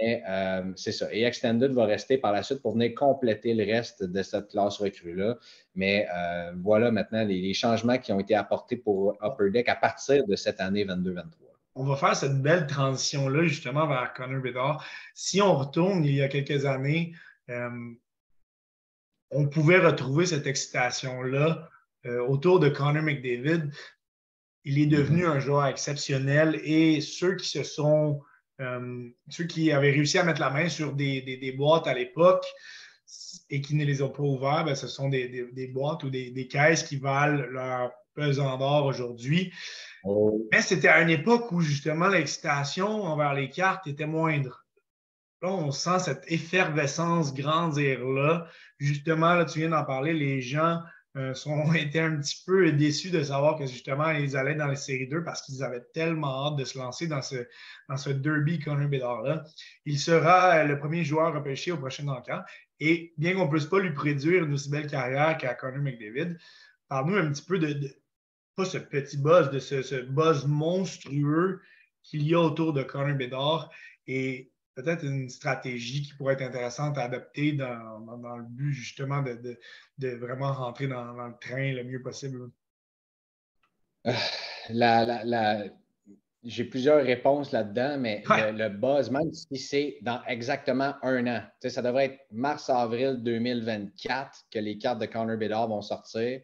Mais euh, c'est ça. Et Extended va rester par la suite pour venir compléter le reste de cette classe recrue-là. Mais euh, voilà maintenant les, les, changements qui ont été apportés pour Upper Deck à partir de cette année 22-23 on va faire cette belle transition-là justement vers Connor Bedard. Si on retourne il y a quelques années, euh, on pouvait retrouver cette excitation-là euh, autour de Connor McDavid. Il est devenu mm-hmm. un joueur exceptionnel et ceux qui se sont, euh, ceux qui avaient réussi à mettre la main sur des, boîtes à l'époque et qui ne les ont pas ouvertes, ben, ce sont des, boîtes ou des, caisses qui valent leur pesant d'or aujourd'hui. Oh. Mais c'était à une époque où justement l'excitation envers les cartes était moindre. Là, on sent cette effervescence grandir-là. Justement, là, tu viens d'en parler, les gens euh, ont <laughs> été un petit peu déçus de savoir que justement, ils allaient dans les séries 2 parce qu'ils avaient tellement hâte de se lancer dans ce, dans ce derby Connor Bedard-là. Il sera le premier joueur repêché au prochain encamp. Et bien qu'on ne puisse pas lui prédire une aussi belle carrière qu'à Connor McDavid, parle-nous un petit peu de, pas ce petit buzz, de ce, buzz monstrueux qu'il y a autour de Connor Bedard et peut-être une stratégie qui pourrait être intéressante à adopter dans, le but justement de, vraiment rentrer dans, le train le mieux possible. Euh, j'ai plusieurs réponses là-dedans, mais le, buzz, même si c'est dans exactement un an, ça devrait être mars-avril 2024 que les cartes de Connor Bedard vont sortir.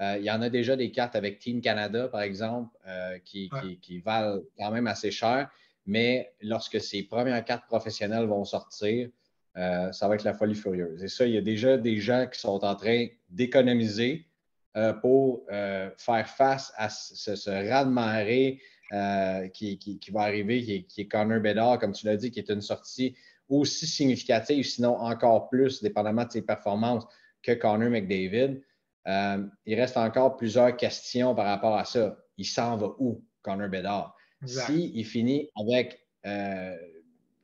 Euh, il y en a déjà des cartes avec Team Canada, par exemple, euh, qui, valent quand même assez cher. Mais lorsque ces premières cartes professionnelles vont sortir, euh, ça va être la folie furieuse. Et ça, il y a déjà des gens qui sont en train d'économiser pour faire face à ce, ce raz-de-marée qui, va arriver, qui est, qui est Connor Bedard, comme tu l'as dit, qui est une sortie aussi significative, sinon encore plus, dépendamment de ses performances, que Connor McDavid. Euh, il reste encore plusieurs questions par rapport à ça. Il s'en va où, Connor Bedard? S'il il finit avec euh,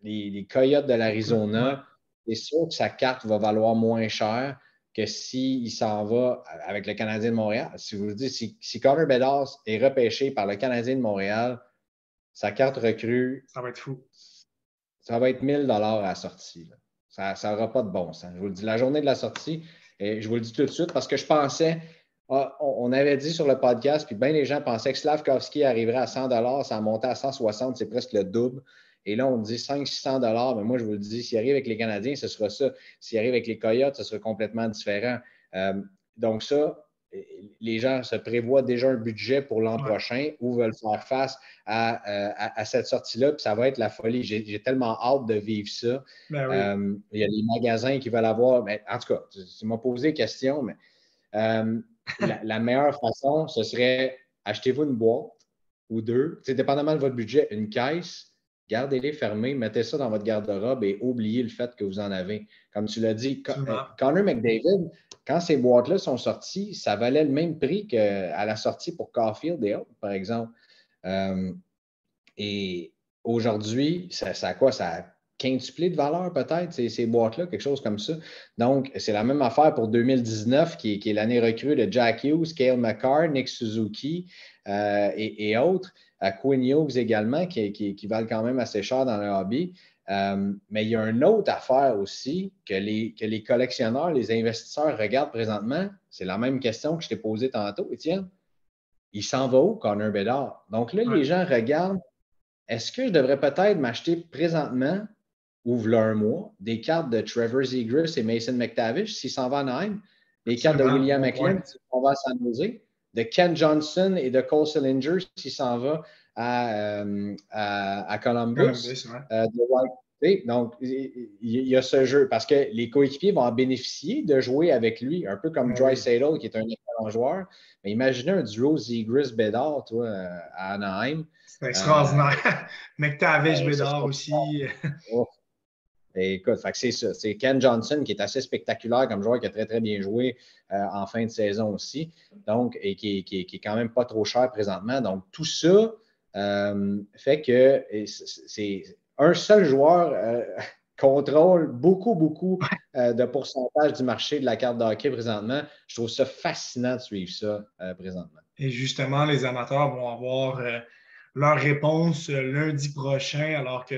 les, Coyotes de l'Arizona, c'est sûr que sa carte va valoir moins cher que s'il s'en va avec le Canadien de Montréal. Si vous dites, si, si Connor Bedard est repêché par le Canadien de Montréal, sa carte recrue. Ça va être fou. Ça va être 1000 à la sortie. Ça n'aura pas de bon sens. Je vous le dis, la journée de la sortie, et je vous le dis tout de suite parce que je pensais, ah, on avait dit sur le podcast, puis bien les gens pensaient que Slavkovski arriverait à 100 ça a monté à 160, c'est presque le double. Et là, on dit 500-600 mais moi, je vous le dis, s'il arrive avec les Canadiens, ce sera ça. S'il arrive avec les Coyotes, ce sera complètement différent. Euh, donc, ça, les gens se prévoient déjà un budget pour l'an prochain ou veulent faire face à, cette sortie-là. Puis ça va être la folie. J'ai tellement hâte de vivre ça. Ben il y a des magasins qui veulent avoir. Mais en tout cas, tu, m'as posé la question, mais <laughs> la, meilleure façon, ce serait achetez-vous une boîte ou deux, dépendamment de votre budget, une caisse, gardez-les fermées, mettez ça dans votre garde-robe et oubliez le fait que vous en avez. Comme tu l'as dit, euh, Connor McDavid, quand ces boîtes-là sont sorties, ça valait le même prix qu'à la sortie pour Caulfield et autres, par exemple. Euh, et aujourd'hui, ça, ça, a quoi? Ça a quintuplé de valeur peut-être, ces, boîtes-là, quelque chose comme ça. Donc, c'est la même affaire pour 2019, qui, est l'année recrue de Jack Hughes, Kale McCarr, Nick Suzuki euh, et, autres. À Quinn Hughes également, qui, valent quand même assez cher dans le hobby. Euh, mais il y a une autre affaire aussi que les, que les collectionneurs, les investisseurs regardent présentement. C'est la même question que je t'ai posée tantôt, Étienne. Il s'en va où, Connor Bedard? Donc là, les gens regardent est-ce que je devrais peut-être m'acheter présentement ouvre un mois, des cartes de Trevor Zegras et Mason McTavish s'il s'en va à Nîmes, des cartes de William McLean s'il s'en va à San Jose, de Ken Johnson et de Cole Sillinger s'il s'en va à, euh, à, Columbus. Euh, donc, il y, a ce jeu parce que les coéquipiers vont en bénéficier de jouer avec lui, un peu comme Dry Sadle, qui est un excellent joueur. Mais imaginez un duo Zegras Bedard, toi, à Anaheim. C'est extraordinaire. <laughs> McTavish Bedard aussi. Oh, <laughs> écoute, c'est ça. C'est Ken Johnson qui est assez spectaculaire comme joueur, qui a très, très bien joué euh, en fin de saison aussi. Donc, et qui, qui, est quand même pas trop cher présentement. Donc, tout ça euh, fait que c'est un seul joueur euh, <laughs> contrôle beaucoup, beaucoup de pourcentage du marché de la carte de hockey présentement. Je trouve ça fascinant de suivre ça présentement. Et justement, les amateurs vont avoir leur réponse euh, lundi prochain, alors que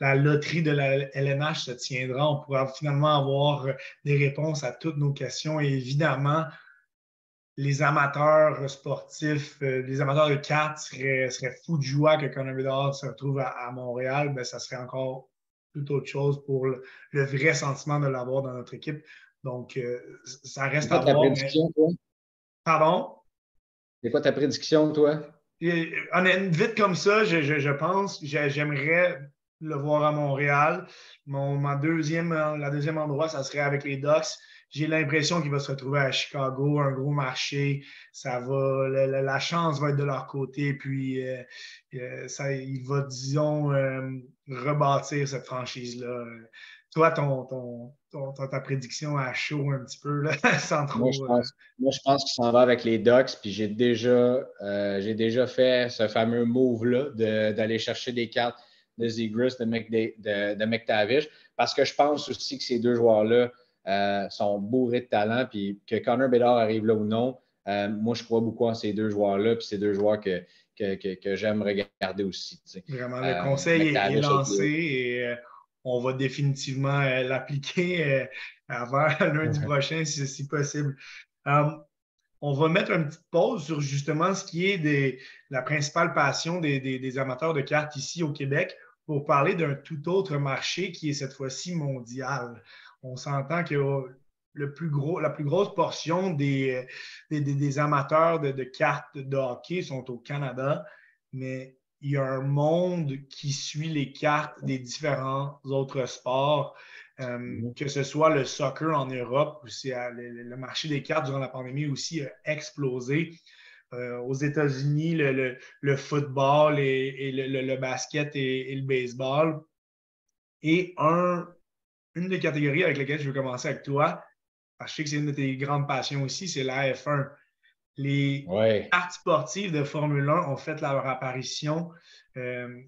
la loterie de la LNH se tiendra. On pourra finalement avoir euh, des réponses à toutes nos questions. Et évidemment, les amateurs sportifs, euh, les amateurs de cartes seraient, fous de joie que Conor Bedard se retrouve à, Montréal. Ben, ça serait encore tout autre chose pour le, vrai sentiment de l'avoir dans notre équipe. Donc, ça reste à voir. Pardon? C'est quoi ta prédiction, toi? Vite comme ça, je, pense, j'aimerais le voir à Montréal. Mon, ma deuxième, la deuxième endroit, ça serait avec les Ducks. J'ai l'impression qu'il va se retrouver à Chicago, un gros marché. Ça va, la, chance va être de leur côté, puis euh, euh, ça, il va, disons, euh, rebâtir cette franchise-là. Toi, ton, ton, ta prédiction à chaud un petit peu, là, <laughs> sans trop. Moi, je pense, moi, je pense qu'il s'en va avec les Ducks, puis j'ai déjà, euh, déjà fait ce fameux move-là d'aller chercher des cartes de Zegris, de, de, de, McTavish, parce que je pense aussi que ces deux joueurs-là euh, sont bourrés de talent, puis que Connor Bedard arrive là ou non, euh, moi, je crois beaucoup en ces deux joueurs-là, puis ces deux joueurs que, que, que, j'aime regarder aussi. Vraiment, le conseil est, lancé et on va définitivement euh, l'appliquer euh, avant <laughs> lundi prochain, si, possible. Euh, on va mettre une petite pause sur justement ce qui est la principale passion des, amateurs de cartes ici au Québec pour parler d'un tout autre marché qui est cette fois-ci mondial. On s'entend que le plus gros, la plus grosse portion des, des, amateurs de, de, cartes de hockey sont au Canada, mais il y a un monde qui suit les cartes des différents autres sports, euh, mhm. que ce soit le soccer en Europe, où euh, le, marché des cartes durant la pandémie aussi a explosé. Euh, aux États-Unis, le, football et, le, basket et, le baseball. Et une des catégories avec lesquelles je veux commencer avec toi, parce que je sais que c'est une de tes grandes passions aussi, c'est la F1. Les cartes sportives de Formule 1 ont fait leur apparition, euh,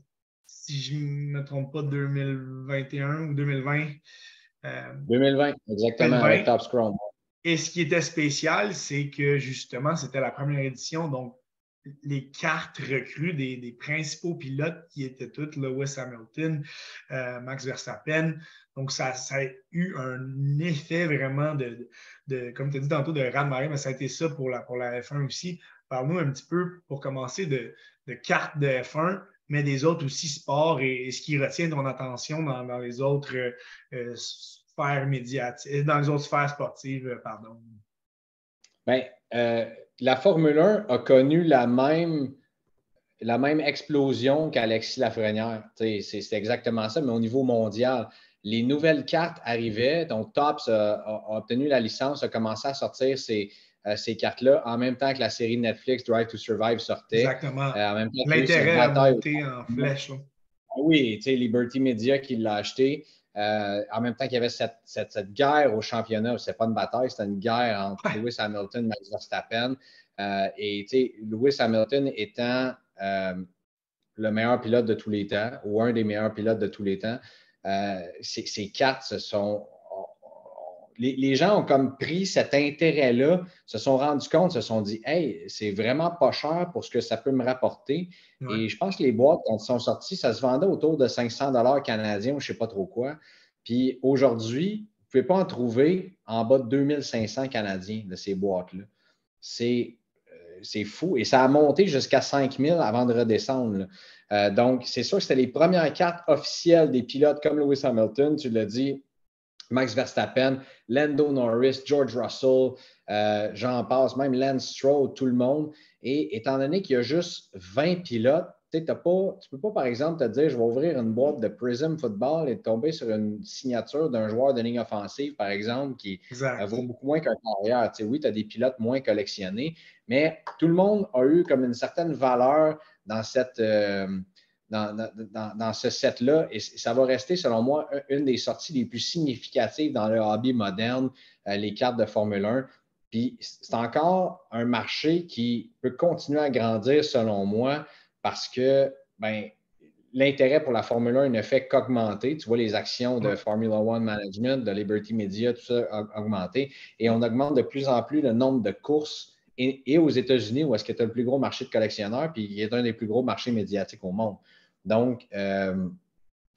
si je ne me trompe pas, 2021 ou 2020. 2020, euh, exactement, avec Top Scrum. Et ce qui était spécial, c'est que justement, c'était la première édition, donc les cartes recrues des, principaux pilotes qui étaient toutes Lewis Hamilton, euh, Max Verstappen. Donc, ça, a eu un effet vraiment de, comme tu as dit tantôt, de raz mais ça a été ça pour la, pour la F1 aussi. Parle-nous un petit peu, pour commencer, de, cartes de F1, mais des autres aussi sports et, ce qui retient ton attention dans, les autres euh, sphères médiatiques, dans les autres sphères sportives, pardon. Bien, euh, la Formule 1 a connu la même, la même explosion qu'Alexis Lafrenière. C'est exactement ça, mais au niveau mondial. Les nouvelles cartes arrivaient, donc Tops a, obtenu la licence, a commencé à sortir ces, euh, ces cartes-là en même temps que la série Netflix Drive to Survive sortait. Exactement. Euh, L'intérêt a monté en flèche. Ah oui, Liberty Media qui l'a acheté. Euh, en même temps qu'il y avait cette, cette, guerre au championnat, ce n'est pas une bataille, c'était une guerre entre Lewis Hamilton et Max Verstappen. Euh, et Lewis Hamilton étant euh, le meilleur pilote de tous les temps, ou un des meilleurs pilotes de tous les temps, ces, quatre se sont. Les, gens ont comme pris cet intérêt-là, se sont rendus compte, se sont dit Hey, c'est vraiment pas cher pour ce que ça peut me rapporter. Et je pense que les boîtes, quand elles sont sorties, ça se vendait autour de 500 canadiens ou je ne sais pas trop quoi. Puis aujourd'hui, vous ne pouvez pas en trouver en bas de 2500 canadiens de ces boîtes-là. C'est c'est fou. Et ça a monté jusqu'à 5000 avant de redescendre. Euh, donc, c'est sûr que c'était les premières cartes officielles des pilotes comme Lewis Hamilton, tu l'as dit, Max Verstappen, Lando Norris, George Russell, euh, j'en passe, même Lance Stroll, tout le monde. Et étant donné qu'il y a juste 20 pilotes, tu ne peux pas, par exemple, te dire je vais ouvrir une boîte de Prism Football et tomber sur une signature d'un joueur de ligne offensive, par exemple, qui vaut beaucoup moins qu'un carrière. oui, tu as des pilotes moins collectionnés, mais tout le monde a eu comme une certaine valeur dans cette. Euh, dans, ce set-là. Et ça va rester, selon moi, une des sorties les plus significatives dans le hobby moderne, euh, les cartes de Formule 1. Puis c'est encore un marché qui peut continuer à grandir, selon moi, parce que ben, l'intérêt pour la Formule 1 ne fait qu'augmenter. Tu vois les actions de Formula One Management, de Liberty Media, tout ça augmenter. Et on augmente de plus en plus le nombre de courses. Et, aux États-Unis, où est-ce que tu as le plus gros marché de collectionneurs, puis il est un des plus gros marchés médiatiques au monde. Donc, euh,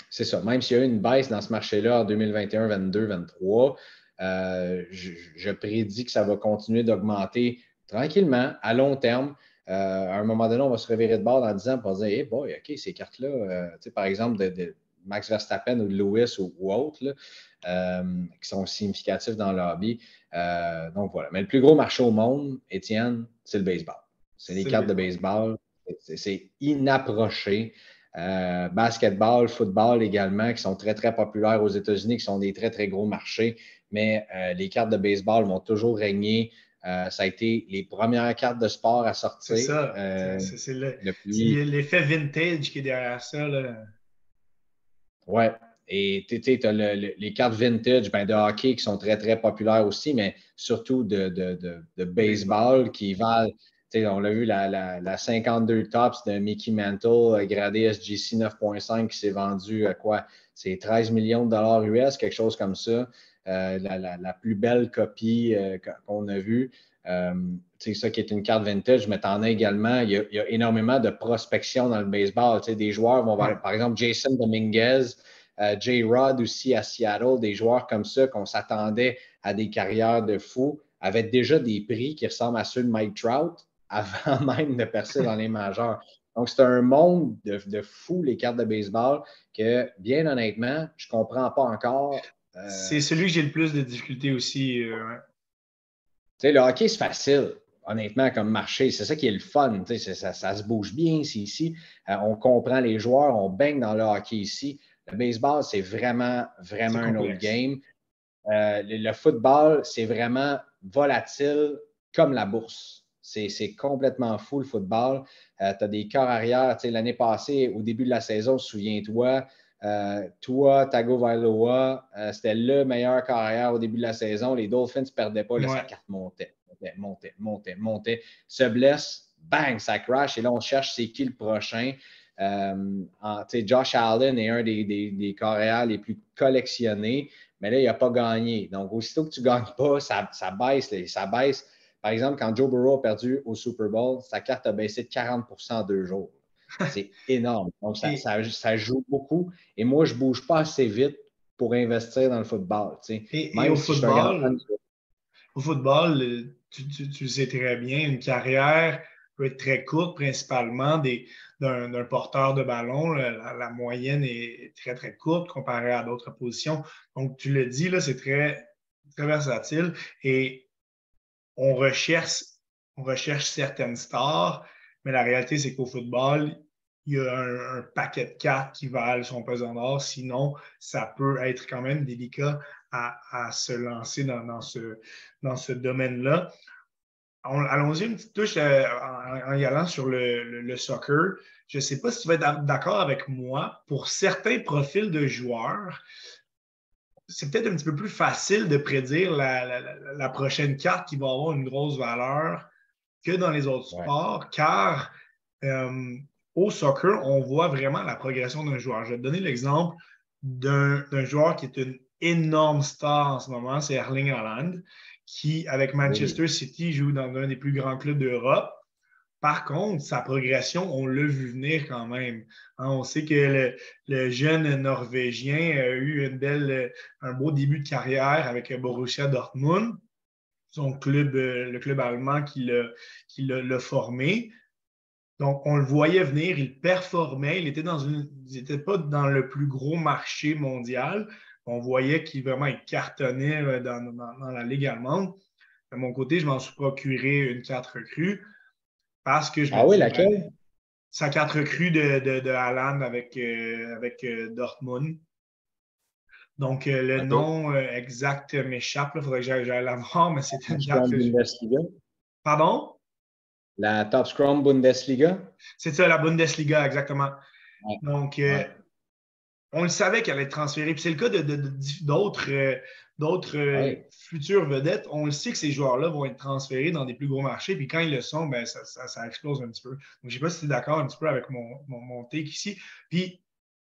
c'est ça. Même s'il y a eu une baisse dans ce marché-là en 2021, 2022, 2023, je, je prédis que ça va continuer d'augmenter tranquillement, à long terme. Euh, à un moment donné, on va se réveiller de bord en disant, on va dire, hey boy, OK, ces cartes-là, euh, par exemple, de, Max Verstappen ou de Lewis ou, autres, qui sont significatifs dans le lobby. donc voilà. Mais le plus gros marché au monde, Étienne, c'est le baseball. C'est les cartes de baseball. C'est inapproché. Basketball, football également, qui sont très, très populaires aux États-Unis, qui sont des très, très gros marchés. Mais les cartes de baseball vont toujours régner euh, ça a été les premières cartes de sport à sortir. C'est ça. Euh, c'est l'effet vintage qui est derrière ça. Oui. Et tu as les cartes vintage ben, de hockey qui sont très, très populaires aussi, mais surtout de, de, baseball qui valent. On l'a vu, la, la, 52 tops de Mickey Mantle euh, gradé SGC 9.5 qui s'est vendu à quoi? C'est 13 millions de dollars US, quelque chose comme ça. Euh, la, plus belle copie euh, qu'on a vue. Euh, c'est ça qui est une carte vintage, mais tu en as également, il y a, énormément de prospection dans le baseball. des joueurs vont voir, par exemple, Jason Dominguez, Jay Rod aussi à Seattle, des joueurs comme ça qu'on s'attendait à des carrières de fou, avaient déjà des prix qui ressemblent à ceux de Mike Trout avant <laughs> même de percer dans les majeurs. Donc, c'est un monde de, de fou, les cartes de baseball, que bien honnêtement, je ne comprends pas encore c'est celui que j'ai le plus de difficultés aussi. Euh, le hockey, c'est facile, honnêtement, comme marché. C'est ça qui est le fun. Ça, ça, se bouge bien ici. Euh, on comprend les joueurs, on baigne dans le hockey ici. Le baseball, c'est vraiment, vraiment un autre game. Euh, le, football, c'est vraiment volatile comme la bourse. C'est complètement fou le football. tu as des corps arrière. L'année passée, au début de la saison, souviens-toi, euh, toi, Tago Vailoa, euh, c'était le meilleur carrière au début de la saison. Les Dolphins ne perdaient pas, là, sa carte montait, montait, montait, montait, Se blesse, bang, ça crash. Et là, on cherche c'est qui le prochain. Euh, Josh Allen est un des, des, carrières les plus collectionnés, mais là, il n'a pas gagné. Donc, aussitôt que tu ne gagnes pas, ça, ça baisse. ça baisse. Par exemple, quand Joe Burrow a perdu au Super Bowl, sa carte a baissé de 40% en deux jours. <laughs> C'est énorme. Donc, ça, joue beaucoup. Et moi, je ne bouge pas assez vite pour investir dans le football. Et, au, football, au football, tu, tu, sais très bien, une carrière peut être très courte, principalement d'un porteur de ballon. La, moyenne est très, très courte comparée à d'autres positions. Donc, tu le dis, c'est très, très versatile. Et on recherche, certaines stars, mais la réalité, c'est qu'au football, il y a un, paquet de cartes qui valent son pesant d'or. Sinon, ça peut être quand même délicat à, se lancer dans, ce, dans ce domaine-là. Allons-y une petite touche euh, en, y allant sur le, soccer. Je ne sais pas si tu vas être d'accord avec moi. Pour certains profils de joueurs, c'est peut-être un petit peu plus facile de prédire la, prochaine carte qui va avoir une grosse valeur que dans les autres sports, car euh, au soccer, on voit vraiment la progression d'un joueur. Je vais te donner l'exemple d'un joueur qui est une énorme star en ce moment, c'est Erling Haaland, qui, avec Manchester City, joue dans un des plus grands clubs d'Europe. Par contre, sa progression, on l'a vu venir quand même. Hein, on sait que le, jeune Norvégien a eu un beau début de carrière avec Borussia Dortmund, son club, euh, le club allemand qui l'a formé. Donc, on le voyait venir, il performait, il était dans une, n'était pas dans le plus gros marché mondial. On voyait qu'il vraiment cartonnait euh, dans, la Ligue allemande. De mon côté, je m'en suis procuré une carte recrue parce que je Ah oui, laquelle? Sa carte recrue de, de, de avec, euh, avec euh, Dortmund. Donc, le nom exact m'échappe. Il faudrait que j'aille la voir, mais c'est une carte. Pardon? La Top Scrum Bundesliga? C'est ça, la Bundesliga, exactement. Donc, euh, on le savait qu'elle allait être transférée. Puis c'est le cas d'autres de, d'autres euh, futures vedettes. On le sait que ces joueurs-là vont être transférés dans des plus gros marchés. Puis quand ils le sont, ben, ça, ça, explose un petit peu. Donc, je ne sais pas si tu es d'accord un petit peu avec mon, mon, take ici. Puis,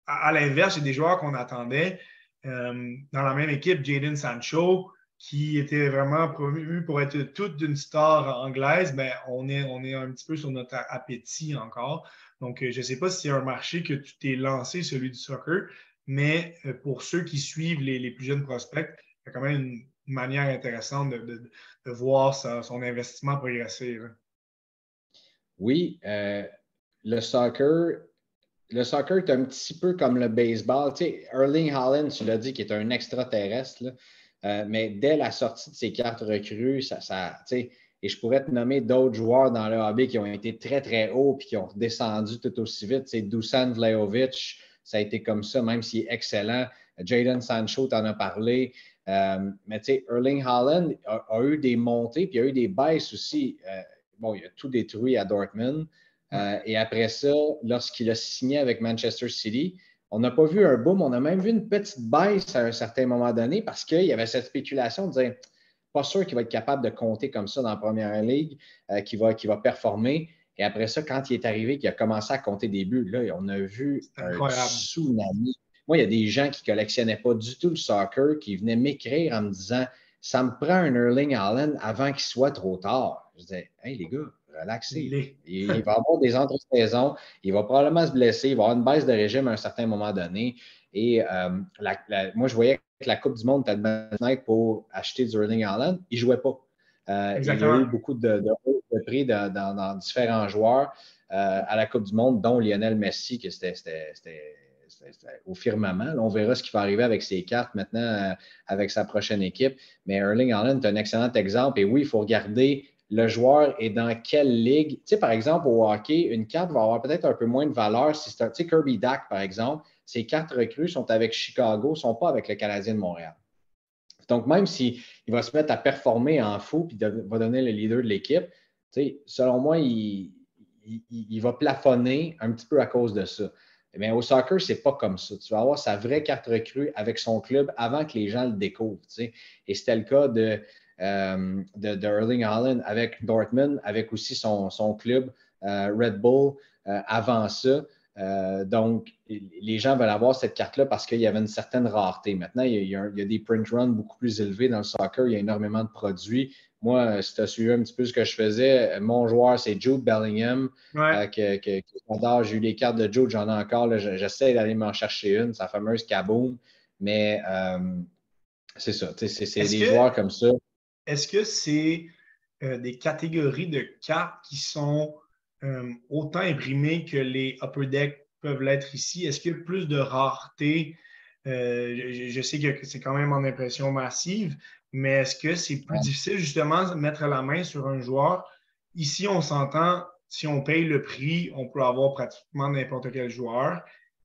à, l'inverse, il y a des joueurs qu'on attendait. Euh, dans la même équipe, Jaden Sancho, qui était vraiment promu pour être toute d'une star anglaise, mais on est, on est un petit peu sur notre appétit encore. Donc, euh, je ne sais pas si c'est un marché que tu t'es lancé, celui du soccer, mais pour ceux qui suivent les, plus jeunes prospects, a quand même une manière intéressante de, voir son investissement progresser. Oui, euh, le soccer, le soccer est un petit peu comme le baseball. Tu sais, Erling Haaland, tu l'as dit, qui est un extraterrestre. Euh, mais dès la sortie de ces cartes recrues, ça, ça et je pourrais te nommer d'autres joueurs dans le hobby qui ont été très, très hauts et qui ont descendu tout aussi vite. C'est Dusan Vlaovic, ça a été comme ça, même s'il est excellent. Jaden Sancho, tu en as parlé. Euh, mais tu sais, Erling Haaland a, eu des montées, puis il y a eu des baisses aussi. Euh, bon, il a tout détruit à Dortmund. et après ça, lorsqu'il a signé avec Manchester City, on n'a pas vu un boom, on a même vu une petite baisse à un certain moment donné parce qu'il y avait cette spéculation de dire pas sûr qu'il va être capable de compter comme ça dans la première ligue, euh, qu'il va, va performer. Et après ça, quand il est arrivé, qu'il a commencé à compter des buts, là, on a vu un tsunami. Moi, il y a des gens qui ne collectionnaient pas du tout le soccer qui venaient m'écrire en me disant Ça me prend un Erling Allen avant qu'il soit trop tard. Je disais Hey les gars, relaxé. Il, va avoir des entre-saisons, il va probablement se blesser, il va avoir une baisse de régime à un certain moment donné. Et euh, moi, je voyais que la Coupe du Monde était de pour acheter du Erling Haaland. Il ne jouait pas. Euh, il y a eu beaucoup de, prix dans, différents joueurs euh, à la Coupe du Monde, dont Lionel Messi, qui c'était au firmament. on verra ce qui va arriver avec ses cartes maintenant, avec sa prochaine équipe. Mais Erling Haaland est un excellent exemple. Et oui, il faut regarder le joueur est dans quelle ligue. Tu sais, par exemple, au hockey, une carte va avoir peut-être un peu moins de valeur si c'est tu sais, Kirby Dack, par exemple, ses cartes recrues sont avec Chicago, ne sont pas avec le Canadien de Montréal. Donc, même s'il va se mettre à performer en fou puis va donner le leader de l'équipe, selon moi, il, va plafonner un petit peu à cause de ça. Mais au soccer, ce n'est pas comme ça. Tu vas avoir sa vraie carte recrue avec son club avant que les gens le découvrent. Et c'était le cas de, euh, de, Erling Haaland avec Dortmund, avec aussi son, club euh, Red Bull euh, avant ça. donc, les gens veulent avoir cette carte-là parce qu'il y avait une certaine rareté. Maintenant, il y, a, des print runs beaucoup plus élevés dans le soccer. Il y a énormément de produits. Moi, si tu as suivi un petit peu ce que je faisais, mon joueur, c'est Jude Bellingham. que, j'ai eu les cartes de Jude, j'en ai encore. J'essaie d'aller m'en chercher une, sa fameuse Kaboom. Mais c'est ça. C'est des joueurs comme ça est-ce que c'est euh, des catégories de cartes qui sont euh, autant imprimées que les upper deck peuvent l'être ici? Est-ce qu'il y a plus de rareté? Euh, je, sais que c'est quand même en impression massive, Mais est-ce que c'est plus difficile justement de mettre la main sur un joueur? Ici, on s'entend, si on paye le prix, on peut avoir pratiquement n'importe quel joueur.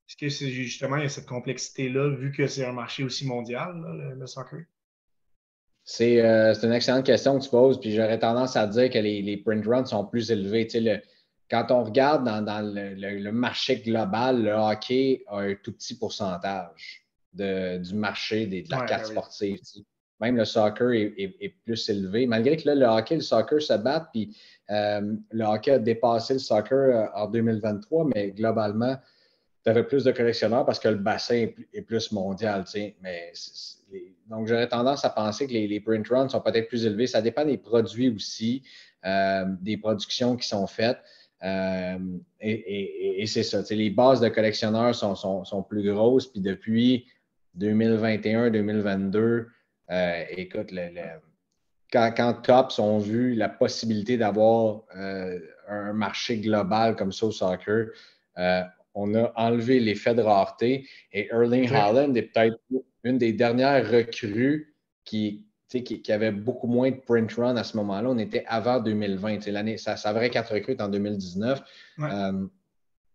Est-ce que c'est justement, il y a cette complexité-là, vu que c'est un marché aussi mondial, le, soccer? Euh, c'est une excellente question que tu poses, puis j'aurais tendance à dire que les, print runs sont plus élevés. quand on regarde dans, le, marché global, le hockey a un tout petit pourcentage du marché de la carte ben sportive. Même le soccer est, plus élevé. Malgré que le hockey et le soccer se battent, puis euh, le hockey a dépassé le soccer euh, en 2023, mais globalement, tu avais plus de collectionneurs parce que le bassin est plus mondial. Mais donc, j'aurais tendance à penser que les, print runs sont peut-être plus élevés. Ça dépend des produits aussi, euh, des productions qui sont faites. et, c'est ça. Les bases de collectionneurs sont, sont plus grosses. Puis depuis 2021-2022, euh, écoute, quand, quand, Tops ont vu la possibilité d'avoir euh, un marché global comme ça au soccer, euh, on a enlevé l'effet de rareté et Erling Haaland est peut-être une des dernières recrues qui, qui, avait beaucoup moins de print run à ce moment-là. On était avant 2020. L'année, ça, ça avait quatre recrues en 2019.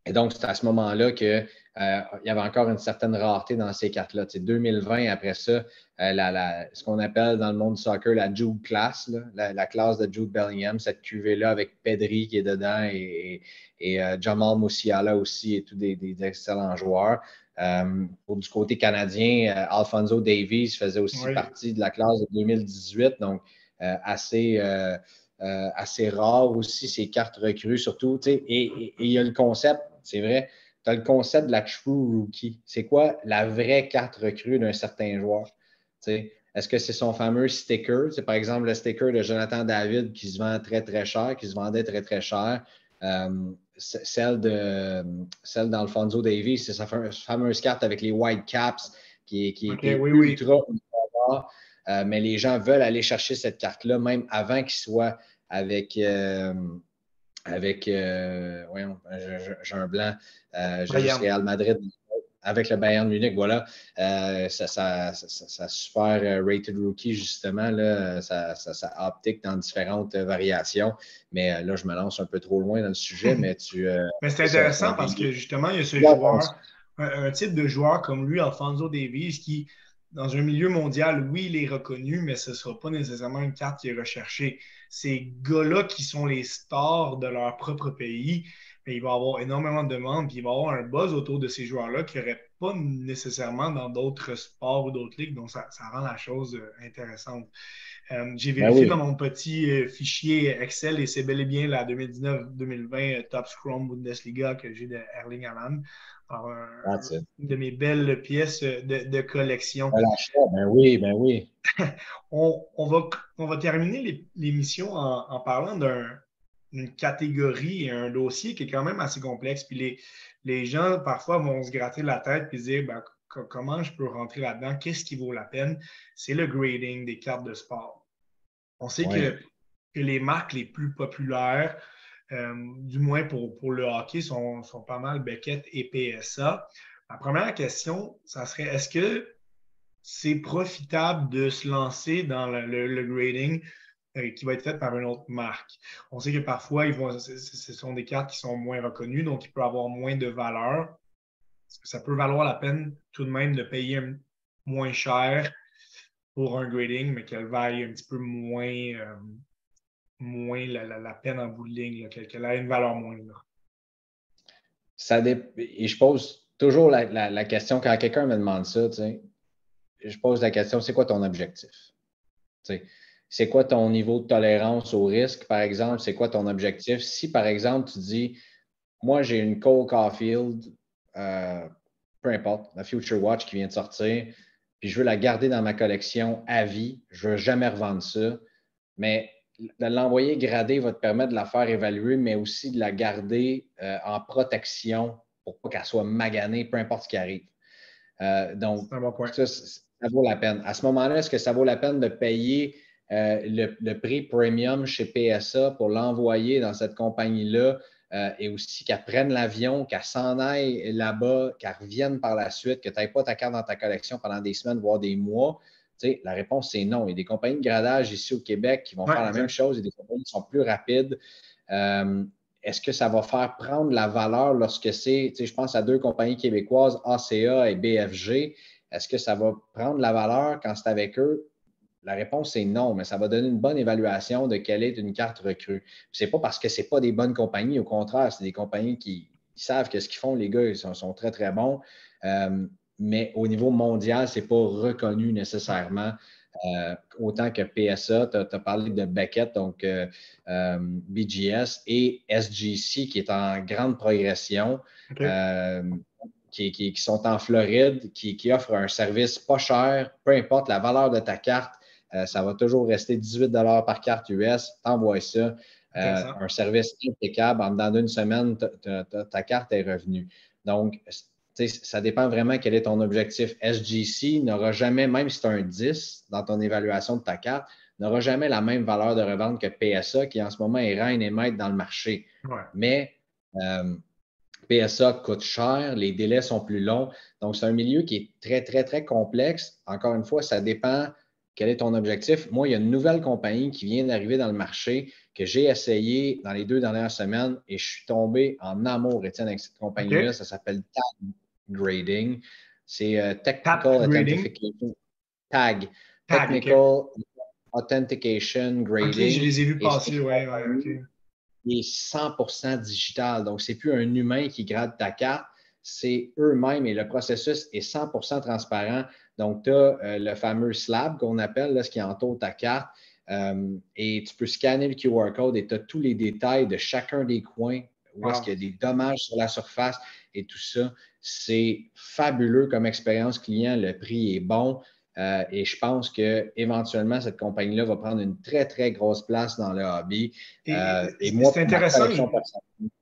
Et donc, c'est à ce moment-là que euh, y avait encore une certaine rareté dans ces cartes-là. 2020, après ça, euh, ce qu'on appelle dans le monde du soccer la Jude class, la, classe de Jude Bellingham, cette cuvée-là avec Pedri qui est dedans et, euh, Jamal Musiala aussi et tous des, excellents joueurs. pour du côté canadien, Alfonso Davies faisait aussi partie de la classe de 2018, donc assez, assez rare aussi ces cartes recrues, surtout. et il y a le concept, c'est vrai, tu as le concept de la true rookie. C'est quoi la vraie carte recrue d'un certain joueur? Est-ce que c'est son fameux sticker? C'est par exemple le sticker de Jonathan David qui se vend très, très cher, qui se vendait très, très cher. Euh, celle de celle d'Alfonso Davies, c'est sa fameuse carte avec les white caps qui est, ultra, euh, mais les gens veulent aller chercher cette carte-là, même avant qu'il soit avec, euh, avec, euh, voyons, j'ai un blanc, euh, j'ai Real Madrid avec le Bayern Munich, voilà, euh, ça, ça, ça, super euh, rated rookie, justement, là, ça, ça, optique dans différentes variations. Mais là, je me lance un peu trop loin dans le sujet, mais tu. mais c'est intéressant parce que justement, il y a ce joueur, un, type de joueur comme lui, Alfonso Davies, qui, dans un milieu mondial, oui, il est reconnu, mais ce ne sera pas nécessairement une carte qui est recherchée ces gars-là qui sont les stars de leur propre pays, mais il va y avoir énormément de demandes, puis il va y avoir un buzz autour de ces joueurs-là qui n'aurait pas nécessairement dans d'autres sports ou d'autres ligues, donc ça, rend la chose euh, intéressante. Euh, j'ai ben vérifié dans mon petit euh, fichier Excel et c'est bel et bien la 2019-2020 Top Scrum Bundesliga que j'ai de Erling Haaland. Une de mes belles pièces de, collection. Ben oui, ben oui. <laughs> on, va, on va terminer l'émission en, parlant d'une catégorie et un dossier qui est quand même assez complexe. Puis les, les gens, parfois, vont se gratter la tête et se dire ben, comment je peux rentrer là-dedans, qu'est-ce qui vaut la peine? C'est le grading des cartes de sport. On sait que, que, les marques les plus populaires, du moins pour, le hockey, sont, pas mal Beckett et PSA. La première question, ça serait est-ce que c'est profitable de se lancer dans le, grading euh, qui va être fait par une autre marque? On sait que parfois, ce sont des cartes qui sont moins reconnues, donc il peut avoir moins de valeur. Ça peut valoir la peine tout de même de payer moins cher pour un grading, mais qu'elle vaille un petit peu moins, euh, moins la, peine en bout de ligne, qu'elle ait une valeur moindre. Ça Et je pose toujours la, question quand quelqu'un me demande ça, je pose la question, c'est quoi ton objectif? c'est quoi ton niveau de tolérance au risque, par exemple? C'est quoi ton objectif? Si, par exemple, tu dis, moi, j'ai une Cole Caulfield, euh, peu importe, la Future Watch qui vient de sortir, puis je veux la garder dans ma collection à vie, je ne veux jamais revendre ça, mais de l'envoyer gradée va te permettre de la faire évaluer, mais aussi de la garder euh, en protection pour pas qu'elle soit maganée, peu importe ce qui arrive. Euh, donc, ça, ça, vaut la peine. À ce moment-là, est-ce que ça vaut la peine de payer euh, le, prix premium chez PSA pour l'envoyer dans cette compagnie-là et aussi qu'elle prenne l'avion, qu'elle s'en aille là-bas, qu'elle revienne par la suite, que tu n'aies pas ta carte dans ta collection pendant des semaines, voire des mois? La réponse, c'est non. Il y a des compagnies de gradage ici au Québec qui vont faire la même chose et des compagnies qui sont plus rapides. Euh, est-ce que ça va faire prendre la valeur lorsque c'est, je pense à deux compagnies québécoises, ACA et BFG. Est-ce que ça va prendre la valeur quand c'est avec eux? La réponse est non, mais ça va donner une bonne évaluation de quelle est une carte recrue. Ce n'est pas parce que ce pas des bonnes compagnies, au contraire, c'est des compagnies qui, savent que ce qu'ils font, les gars, ils sont, très, très bons. Euh, mais au niveau mondial, ce n'est pas reconnu nécessairement. Euh, autant que PSA, tu as, parlé de Beckett, donc euh, BGS, et SGC qui est en grande progression, qui, sont en Floride, qui, qui offrent un service pas cher, peu importe la valeur de ta carte, euh, ça va toujours rester 18 par carte US. T'envoies ça. Euh, un service impeccable. En dedans d'une semaine, ta carte est revenue. Donc, ça dépend vraiment quel est ton objectif. SGC n'aura jamais, même si tu as un 10 dans ton évaluation de ta carte, n'aura jamais la même valeur de revente que PSA, qui en ce moment est reine et maître dans le marché. Mais euh, PSA coûte cher, les délais sont plus longs. Donc, c'est un milieu qui est très, très, très complexe. Encore une fois, ça dépend quel est ton objectif? Moi, il y a une nouvelle compagnie qui vient d'arriver dans le marché que j'ai essayé dans les deux dernières semaines et je suis tombé en amour, Étienne, avec cette compagnie-là. Ça s'appelle Tag Grading. C'est euh, Technical Authentication. Tag. Technical Authentication Grading. je les ai vus passer, oui, ouais, Il est 100% digital. Donc, ce n'est plus un humain qui grade ta carte, c'est eux-mêmes et le processus est 100% transparent. Donc, tu as euh, le fameux slab qu'on appelle, là, ce qui entoure ta carte. Euh, et tu peux scanner le QR code et tu as tous les détails de chacun des coins où est-ce qu'il y a des dommages sur la surface et tout ça. C'est fabuleux comme expérience client. Le prix est bon. Euh, et je pense qu'éventuellement, cette compagnie-là va prendre une très, très grosse place dans le hobby. Et, moi, c'est intéressant.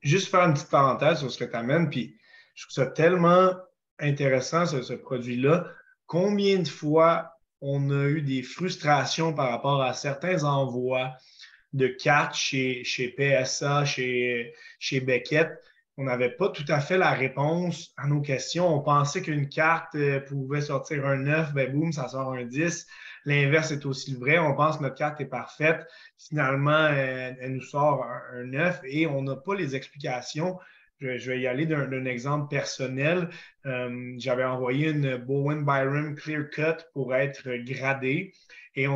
Juste faire une petite parenthèse sur ce que tu amènes. Puis je trouve ça tellement intéressant, ce produit-là combien de fois on a eu des frustrations par rapport à certains envois de cartes chez, PSA, chez, chez Beckett. On n'avait pas tout à fait la réponse à nos questions. On pensait qu'une carte euh, pouvait sortir un 9, ben boum, ça sort un 10. L'inverse est aussi vrai. On pense que notre carte est parfaite. Finalement, elle, nous sort un, un 9 et on n'a pas les explications je, vais y aller d'un exemple personnel. Euh, j'avais envoyé une Bowen Byron Clear Cut pour être gradée et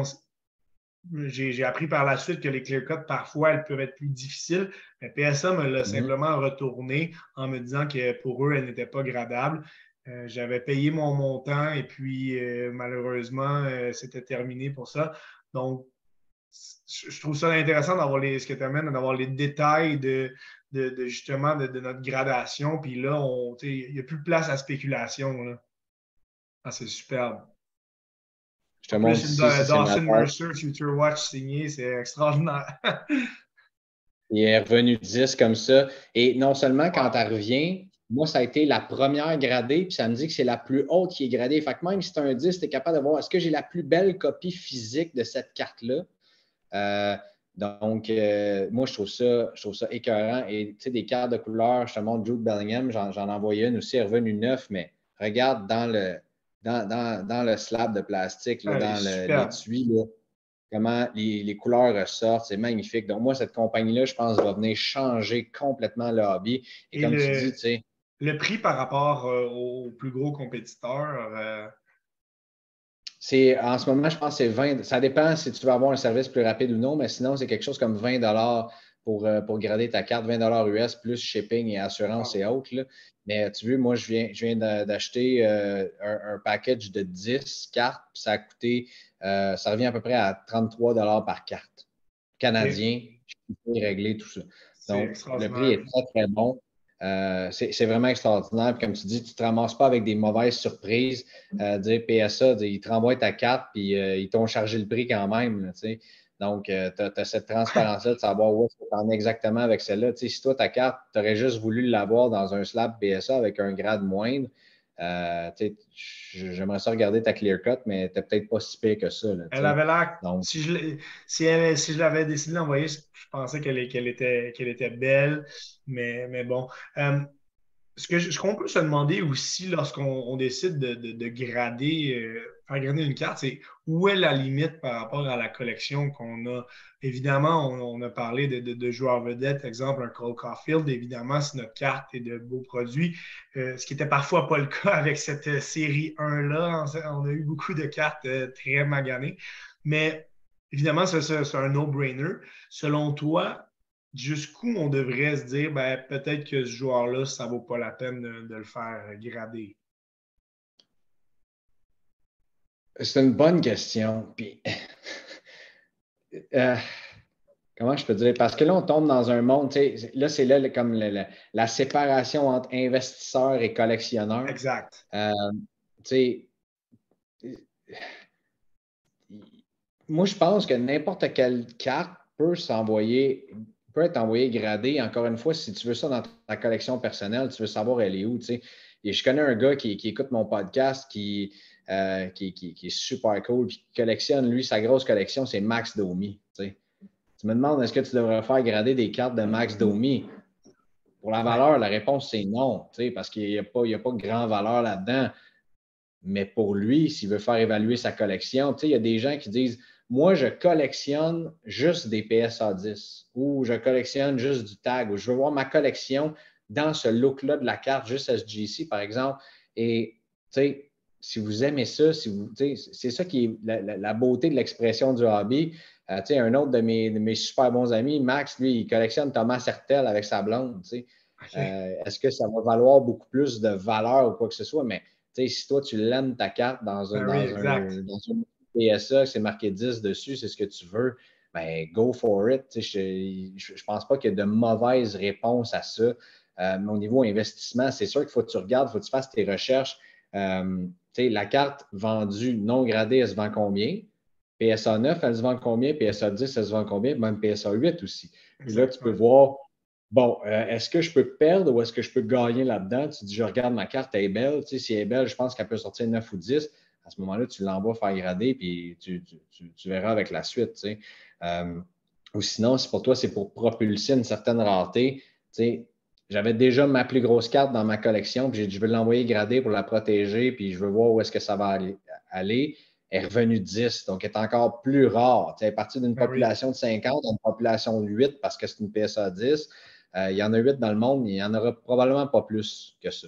j'ai appris par la suite que les clear cuts, parfois, elles peuvent être plus difficiles. Mais PSA me l'a mhm. simplement retourné en me disant que pour eux, elles n'étaient pas gradables. Euh, j'avais payé mon montant et puis euh, malheureusement, c'était terminé pour ça. Donc, je trouve ça intéressant d'avoir les, ce que tu amènes, d'avoir les détails de, de, justement de, notre gradation. Puis là, il n'y a plus de place à spéculation. Ah, c'est superbe. Je te montre ici, Dawson Mercer, Future Watch signé, c'est extraordinaire. <laughs> il est revenu 10 comme ça. Et non seulement quand elle revient, moi, ça a été la première gradée, puis ça me dit que c'est la plus haute qui est gradée. Fait que même si tu as un 10, tu es capable de voir est-ce que j'ai la plus belle copie physique de cette carte-là? Euh, donc, euh, moi, je trouve ça, je trouve ça écœurant. Et tu sais, des cartes de couleur, je te montre Jude Bellingham, j'en envoyé une aussi, est revenu neuf, mais regarde dans le, dans, le slab de plastique, ah, dans l'étui, comment les, couleurs ressortent, c'est magnifique. Donc, moi, cette compagnie-là, je pense, va venir changer complètement le hobby. Et, comme tu dis, tu sais. Le prix par rapport euh, aux plus gros compétiteurs, euh, c'est en ce moment, je pense que c'est 20. Ça dépend si tu veux avoir un service plus rapide ou non, mais sinon, c'est quelque chose comme 20 pour, euh, pour grader ta carte, 20 US plus shipping et assurance et autres. Mais tu veux, moi, je viens, je viens d'acheter euh, un, package de 10 cartes, puis ça a coûté, euh, ça revient à peu près à 33 par carte. Canadien, je peux régler tout ça. Donc, le prix est très, très bon. Euh, c'est vraiment extraordinaire. comme tu dis, tu ne te ramasses pas avec des mauvaises surprises. Euh, dire PSA, ils te renvoient ta carte, puis euh, ils t'ont chargé le prix quand même. Donc, tu as, cette transparence-là de savoir où est-ce que tu en es exactement avec celle-là. Si toi, ta carte, tu aurais juste voulu l'avoir dans un slab PSA avec un grade moindre, j'aimerais ça regarder ta clear cut, mais tu n'es peut-être pas si pire que ça. elle avait l'air. Si je, si, l'avais décidé d'envoyer, je pensais qu'elle était, était belle, mais, mais bon. Euh, ce qu'on peut se demander aussi lorsqu'on décide de, grader, euh, grader une carte, c'est où est la limite par rapport à la collection qu'on a? Évidemment, on, a parlé de, joueurs vedettes, exemple un Cole Caulfield. Évidemment, si notre carte est de beaux produits, euh, ce qui n'était parfois pas le cas <laughs> avec cette euh, série 1-là. On a eu beaucoup de cartes euh, très maganées. Mais évidemment, c'est un no-brainer. Selon toi, jusqu'où on devrait se dire, ben, peut-être que ce joueur-là, ça ne vaut pas la peine de le faire grader? C'est une bonne question. Puis, <laughs> euh, comment je peux dire? Parce que là, on tombe dans un monde, là, c'est là comme la, séparation entre investisseurs et collectionneurs. Exact. Euh, moi, je pense que n'importe quelle carte peut s'envoyer, peut être envoyée gradée. Encore une fois, si tu veux ça dans ta collection personnelle, tu veux savoir elle est où. Et je connais un gars qui écoute mon podcast qui euh, qui, est super cool, puis qui collectionne, lui, sa grosse collection, c'est Max Domi. Tu me demandes, est-ce que tu devrais faire grader des cartes de Max Domi? Pour la valeur, la réponse, c'est non, parce qu'il n'y a, pas, a pas de grand valeur là-dedans. Mais pour lui, s'il veut faire évaluer sa collection, il y a des gens qui disent Moi, je collectionne juste des PSA 10 ou je collectionne juste du tag ou je veux voir ma collection dans ce look-là de la carte, juste SGC, par exemple. Et tu sais, si vous aimez ça, si vous, c'est ça qui est la, beauté de l'expression du hobby. Euh, un autre de mes, super bons amis, Max, lui, il collectionne Thomas Sertel avec sa blonde. Euh, est-ce que ça va valoir beaucoup plus de valeur ou quoi que ce soit? Mais si toi, tu l'aimes ta carte dans un, ben dans PSA, c'est marqué 10 dessus, c'est ce que tu veux, ben, go for it. Je ne pense pas qu'il y ait de mauvaise réponse à ça. Euh, mais au niveau investissement, c'est sûr qu'il faut que tu regardes, il faut que tu fasses tes recherches la carte vendue non gradée, elle se vend combien? PSA 9, elle se vend combien? PSA 10, elle se vend combien? Même PSA 8 aussi. Puis là, tu peux voir, bon, euh, est-ce que je peux perdre ou est-ce que je peux gagner là-dedans? Tu dis, je regarde ma carte, elle est belle. Si elle est belle, je pense qu'elle peut sortir 9 ou 10. À ce moment-là, tu l'envoies faire grader, puis tu, verras avec la suite. Euh, ou sinon, si pour toi, c'est pour propulser une certaine rareté, tu sais, j'avais déjà ma plus grosse carte dans ma collection, puis je veux l'envoyer grader pour la protéger, puis je veux voir où est-ce que ça va aller. Elle est revenue 10, donc elle est encore plus rare. Sais, à partir d'une ben population de 50 une population de 8 parce que c'est une PSA 10. Euh, il y en a 8 dans le monde, il n'y en aura probablement pas plus que ça.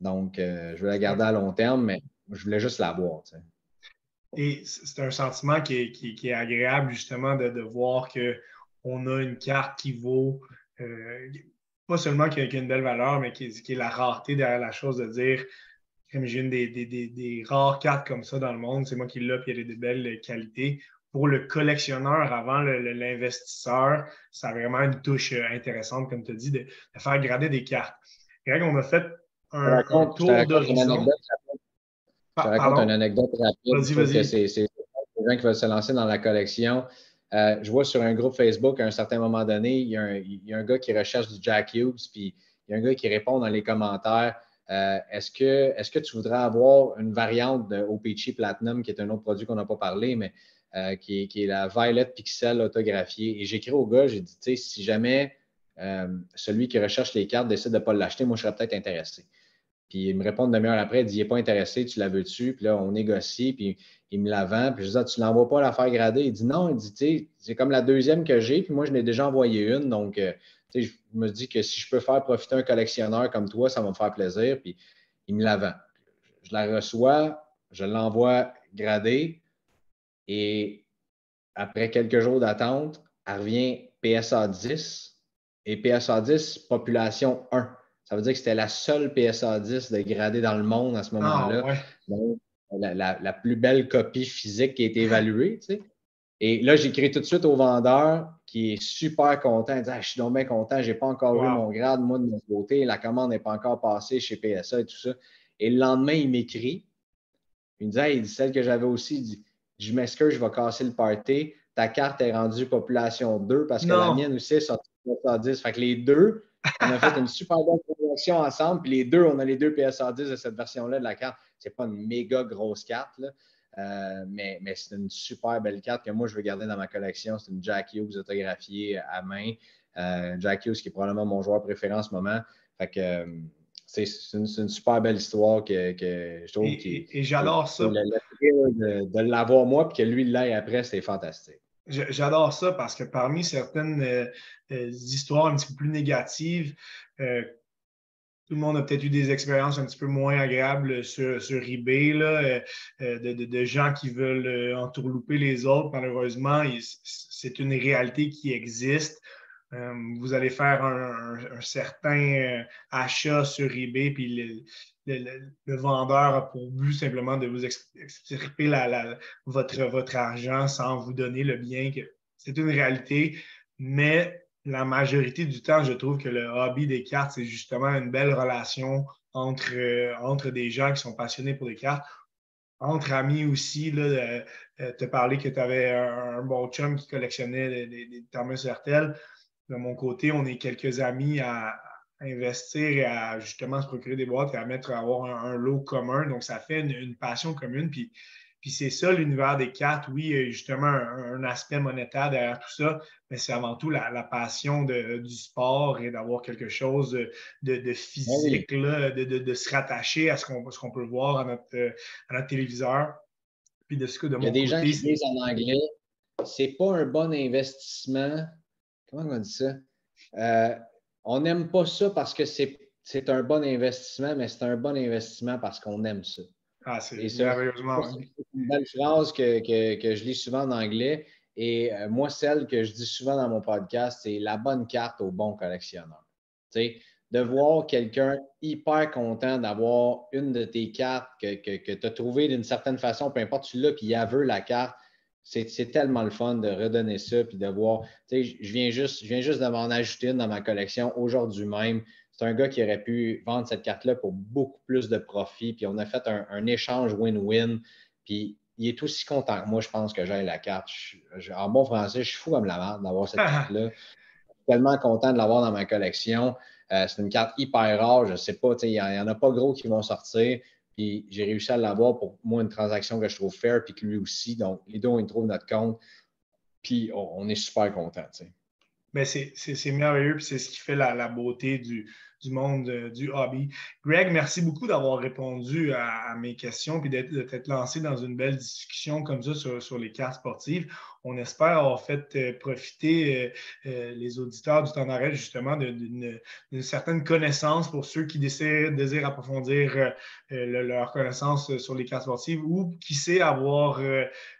Donc, euh, je vais la garder à long terme, mais je voulais juste la voir. Et c'est un sentiment qui est, agréable, justement, de, voir qu'on a une carte qui vaut. Euh, pas seulement qui a, une belle valeur, mais qui, est la rareté derrière la chose de dire comme j'ai une des, rares cartes comme ça dans le monde, c'est moi qui l'ai, puis y a des, belles qualités. Pour le collectionneur avant l'investisseur, ça a vraiment une touche euh, intéressante, comme tu as dit, de, faire grader des cartes. Greg, on a fait un, tour d'horizon. Je te raconte une anecdote rapide. Vas-y, vas-y. C'est les gens qui veulent se lancer dans la collection. Euh, je vois sur un groupe Facebook, à un certain moment donné, il y a un, gars qui recherche du Jack Hughes, puis il y a un gars qui répond dans les commentaires euh, est-ce, que, est tu voudrais avoir une variante de OPC Platinum, qui est un autre produit qu'on n'a pas parlé, mais euh, qui, est, la Violet Pixel autographiée? Et j'écris au gars, j'ai dit si jamais celui qui recherche les cartes décide de ne pas l'acheter, moi, je serais peut-être intéressé. Puis il me répond une demi-heure après, il dit Il n'est pas intéressé, tu la veux-tu? Puis là, on négocie, puis il me la vend. Puis je dis ah, Tu ne l'envoies pas la faire grader Il dit Non, il dit c'est comme la deuxième que j'ai, puis moi, je l'ai déjà envoyé une. Donc, euh, je me dis que si je peux faire profiter un collectionneur comme toi, ça va me faire plaisir. Puis il me la vend. Je la reçois, je l'envoie grader. Et après quelques jours d'attente, elle revient PSA 10 et PSA 10, population 1. Ça veut dire que c'était la seule PSA 10 de gradée dans le monde à ce moment-là. Ah, la, plus belle copie physique qui a été évaluée. Et là, j'écris tout de suite au vendeur qui est super content. Il dit ah, Je suis donc bien content, je n'ai pas encore eu mon grade, moi, de mon côté. La commande n'est pas encore passée chez PSA et tout ça. Et le lendemain, il m'écrit. Il me dit, il dit Celle que j'avais aussi, il dit Je m'excuse, je vais casser le party. Ta carte est rendue population 2 parce que la mienne aussi est sortie PSA 10. Fait que les deux, on a fait une super bonne promotion ensemble. Puis les deux, on a les deux PSA 10 de cette version-là de la carte. Ce n'est pas une méga grosse carte, euh, mais, c'est une super belle carte que moi, je veux garder dans ma collection. C'est une Jack Hughes autographiée à main. Euh, Jack Hughes, qui est probablement mon joueur préféré en ce moment. Fait que euh, c'est une, super belle histoire que, je trouve. Et, et, j'adore ça. Le, de, l'avoir moi, puis que lui l'aille après, c'est fantastique. J'adore ça parce que parmi certaines euh, euh, histoires un petit peu plus négatives, euh, tout le monde a peut-être eu des expériences un petit peu moins agréables sur, sur eBay, là, de, de, gens qui veulent entourlouper les autres. Malheureusement, c'est une réalité qui existe. Vous allez faire un, certain achat sur eBay, puis le, vendeur a pour but simplement de vous extirper votre, argent sans vous donner le bien. C'est une réalité, mais la majorité du temps, je trouve que le hobby des cartes, c'est justement une belle relation entre, euh, des gens qui sont passionnés pour les cartes entre amis aussi, là, te parler que tu avais un, bon chum qui collectionnait des, des, Hertel de mon côté, on est quelques amis à, investir et à justement se procurer des boîtes et à mettre à avoir un, lot commun. Donc, ça fait une, passion commune. Puis, puis c'est ça l'univers des cartes. Oui, il y a justement un, aspect monétaire derrière tout ça, mais c'est avant tout la, passion du sport et d'avoir quelque chose de, physique, de, se rattacher à ce qu'on peut voir à notre, à notre téléviseur. Puis de ce que de Il y a des gens qui disent en anglais, c'est pas un bon investissement comment on dit ça? Euh, on n'aime pas ça parce que c'est un bon investissement, mais c'est un bon investissement parce qu'on aime ça. Ah, c'est sérieusement. C'est une belle phrase que, je lis souvent en anglais. Et euh, moi, celle que je dis souvent dans mon podcast, c'est la bonne carte au bon collectionneur. de voir quelqu'un hyper content d'avoir une de tes cartes que, que, tu as trouvée d'une certaine façon, peu importe tu l'as, puis il a veut la carte, c'est tellement le fun de redonner ça puis de voir. Tu sais, je viens juste, je viens juste de m'en ajouter une dans ma collection aujourd'hui même. C'est un gars qui aurait pu vendre cette carte-là pour beaucoup plus de profit. Puis on a fait un, échange win-win. Puis il est aussi content que moi, je pense que j'ai la carte. en bon français, je suis fou comme la merde d'avoir cette carte-là. Je suis tellement content de l'avoir dans ma collection. Euh, c'est une carte hyper rare. Je ne sais pas, il n'y en, a pas gros qui vont sortir. Puis j'ai réussi à l'avoir pour moi une transaction que je trouve fair, puis que lui aussi. Donc, les deux, on trouve notre compte. Puis on, est super contents. Mais c'est merveilleux, puis c'est ce qui fait la beauté du, du monde euh, du hobby. Greg, merci beaucoup d'avoir répondu à, mes questions et d'être lancé dans une belle discussion comme ça sur, les cartes sportives. On espère avoir fait euh, profiter euh, les auditeurs du temps d'arrêt justement d'une certaine connaissance pour ceux qui désirent, approfondir leur connaissance sur les cartes sportives ou qui sait avoir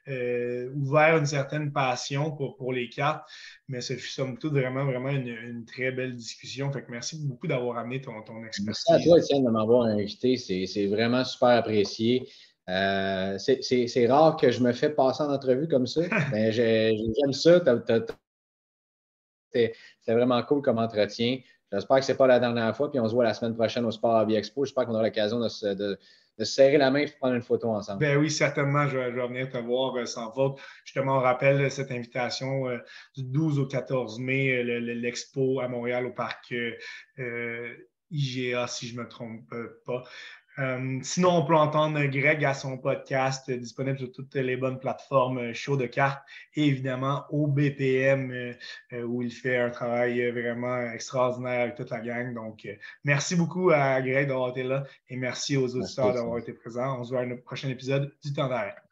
ouvert une certaine passion pour, les cartes. Mais ce fut somme toute vraiment, vraiment une, très belle discussion. Merci beaucoup d'avoir amener ton, expertise. Merci à toi, Étienne, de m'avoir invité. C'est vraiment super apprécié. Euh, c'est rare que je me fais passer en entrevue comme ça. <laughs> mais J'aime ça. C'est vraiment cool comme entretien. J'espère que ce n'est pas la dernière fois. Puis on se voit la semaine prochaine au Sport Hobby Expo. J'espère qu'on aura l'occasion de, se serrer la main et de prendre une photo ensemble. Ben oui, certainement. Je vais, venir te voir euh, sans faute. Justement, on rappelle cette invitation euh, du 12 au 14 mai, l'expo à Montréal au parc IGA, si je ne me trompe pas. Euh, sinon, on peut entendre Greg à son podcast euh, disponible sur toutes les bonnes plateformes euh, show de cartes et évidemment au BPM où il fait un travail vraiment extraordinaire avec toute la gang. Donc, merci beaucoup à Greg d'avoir été là et merci aux auditeurs d'avoir été présents. On se voit à un prochain épisode du temps d'arrêt.